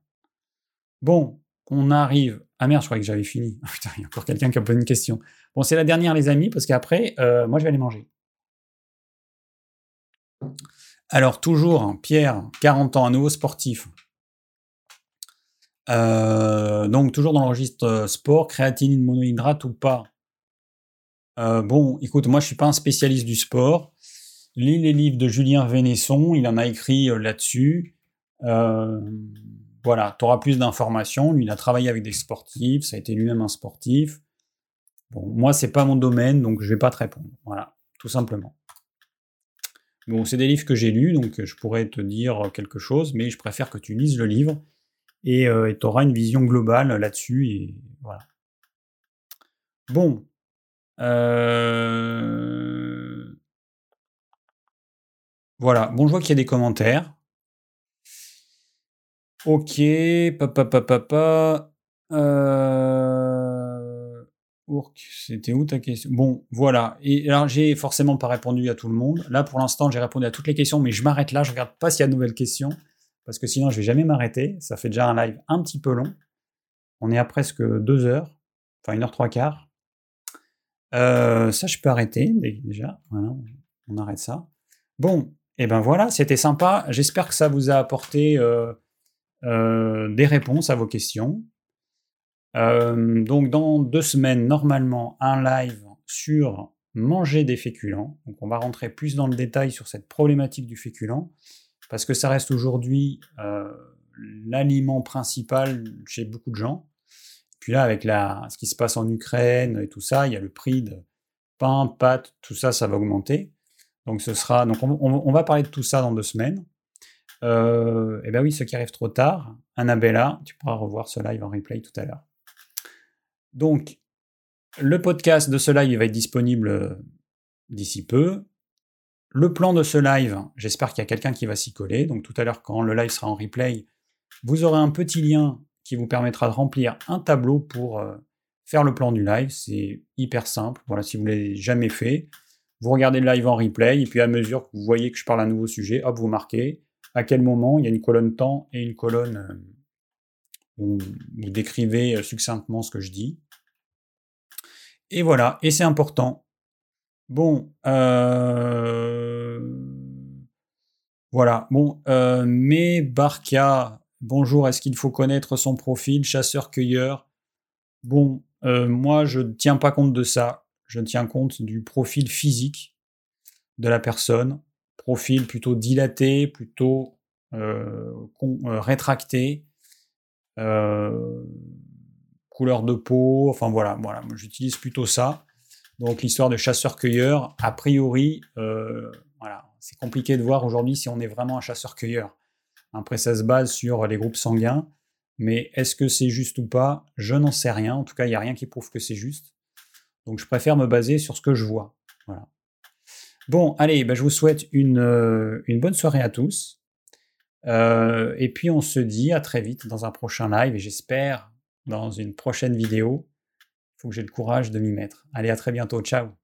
Bon, on arrive. Ah merde, je croyais que j'avais fini. [LAUGHS] putain, il y a encore quelqu'un qui a posé une question. Bon, c'est la dernière, les amis, parce qu'après, euh, moi, je vais aller manger. Alors, toujours, hein, Pierre, 40 ans, à nouveau sportif. Euh, donc, toujours dans le registre euh, sport, créatinine monohydrate ou pas? Bon, écoute, moi, je suis pas un spécialiste du sport. Lis les livres de Julien Vénesson, il en a écrit là-dessus. Voilà, tu auras plus d'informations. Lui, il a travaillé avec des sportifs, ça a été lui-même un sportif. Bon, moi, c'est pas mon domaine, donc je vais pas te répondre. Voilà, tout simplement. Bon, c'est des livres que j'ai lus, donc je pourrais te dire quelque chose, mais je préfère que tu lises le livre et euh, tu auras une vision globale là-dessus. Et voilà. Bon. Euh, voilà. Bon, je vois qu'il y a des commentaires. Ok, papa, papa, papa. Euh... c'était où ta question? Bon, voilà. Et alors, j'ai forcément pas répondu à tout le monde. Là, pour l'instant, j'ai répondu à toutes les questions, mais je m'arrête là. Je regarde pas s'il y a de nouvelles questions, parce que sinon, je vais jamais m'arrêter. Ça fait déjà un live un petit peu long. On est à presque deux heures, enfin une heure trois quarts. Euh, ça, je peux arrêter déjà. Voilà, on arrête ça. Bon, et eh ben voilà, c'était sympa. J'espère que ça vous a apporté. Euh, des réponses à vos questions. donc dans deux semaines, normalement, un live sur manger des féculents. Donc on va rentrer plus dans le détail sur cette problématique du féculent, parce que ça reste aujourd'hui l'aliment principal chez beaucoup de gens. Puis là, avec la, ce qui se passe en Ukraine et tout ça, il y a le prix de pain, pâtes, tout ça, ça va augmenter. Donc ce sera, donc on, va parler de tout ça dans deux semaines. Euh, et bien oui, ce qui arrive trop tard, Annabella, tu pourras revoir ce live en replay tout à l'heure. Donc, le podcast de ce live va être disponible euh, d'ici peu. Le plan de ce live, j'espère qu'il y a quelqu'un qui va s'y coller. Donc tout à l'heure, quand le live sera en replay, vous aurez un petit lien qui vous permettra de remplir un tableau pour euh, faire le plan du live. C'est hyper simple. Voilà, si vous ne l'avez jamais fait, vous regardez le live en replay et puis à mesure que vous voyez que je parle à un nouveau sujet, hop, vous marquez à quel moment il y a une colonne temps et une colonne euh, où vous décrivez euh, succinctement ce que je dis. Et voilà, et c'est important. Bon, voilà, bon, mais Barca, Bonjour, est-ce qu'il faut connaître son profil chasseur-cueilleur? Bon, euh, moi je ne tiens pas compte de ça. Je tiens compte du profil physique de la personne. Profil plutôt dilaté, plutôt euh, euh, rétracté. couleur de peau, enfin voilà, voilà, j'utilise plutôt ça. Donc l'histoire de chasseur-cueilleur, a priori, voilà, c'est compliqué de voir aujourd'hui si on est vraiment un chasseur-cueilleur. Après, ça se base sur les groupes sanguins. Mais est-ce que c'est juste ou pas? Je n'en sais rien. En tout cas, il n'y a rien qui prouve que c'est juste. Donc, je préfère me baser sur ce que je vois. Voilà. Bon, allez, ben, je vous souhaite une, euh, une, bonne soirée à tous. Euh, et puis, on se dit à très vite dans un prochain live et j'espère dans une prochaine vidéo. Il faut que j'ai le courage de m'y mettre. Allez, à très bientôt. Ciao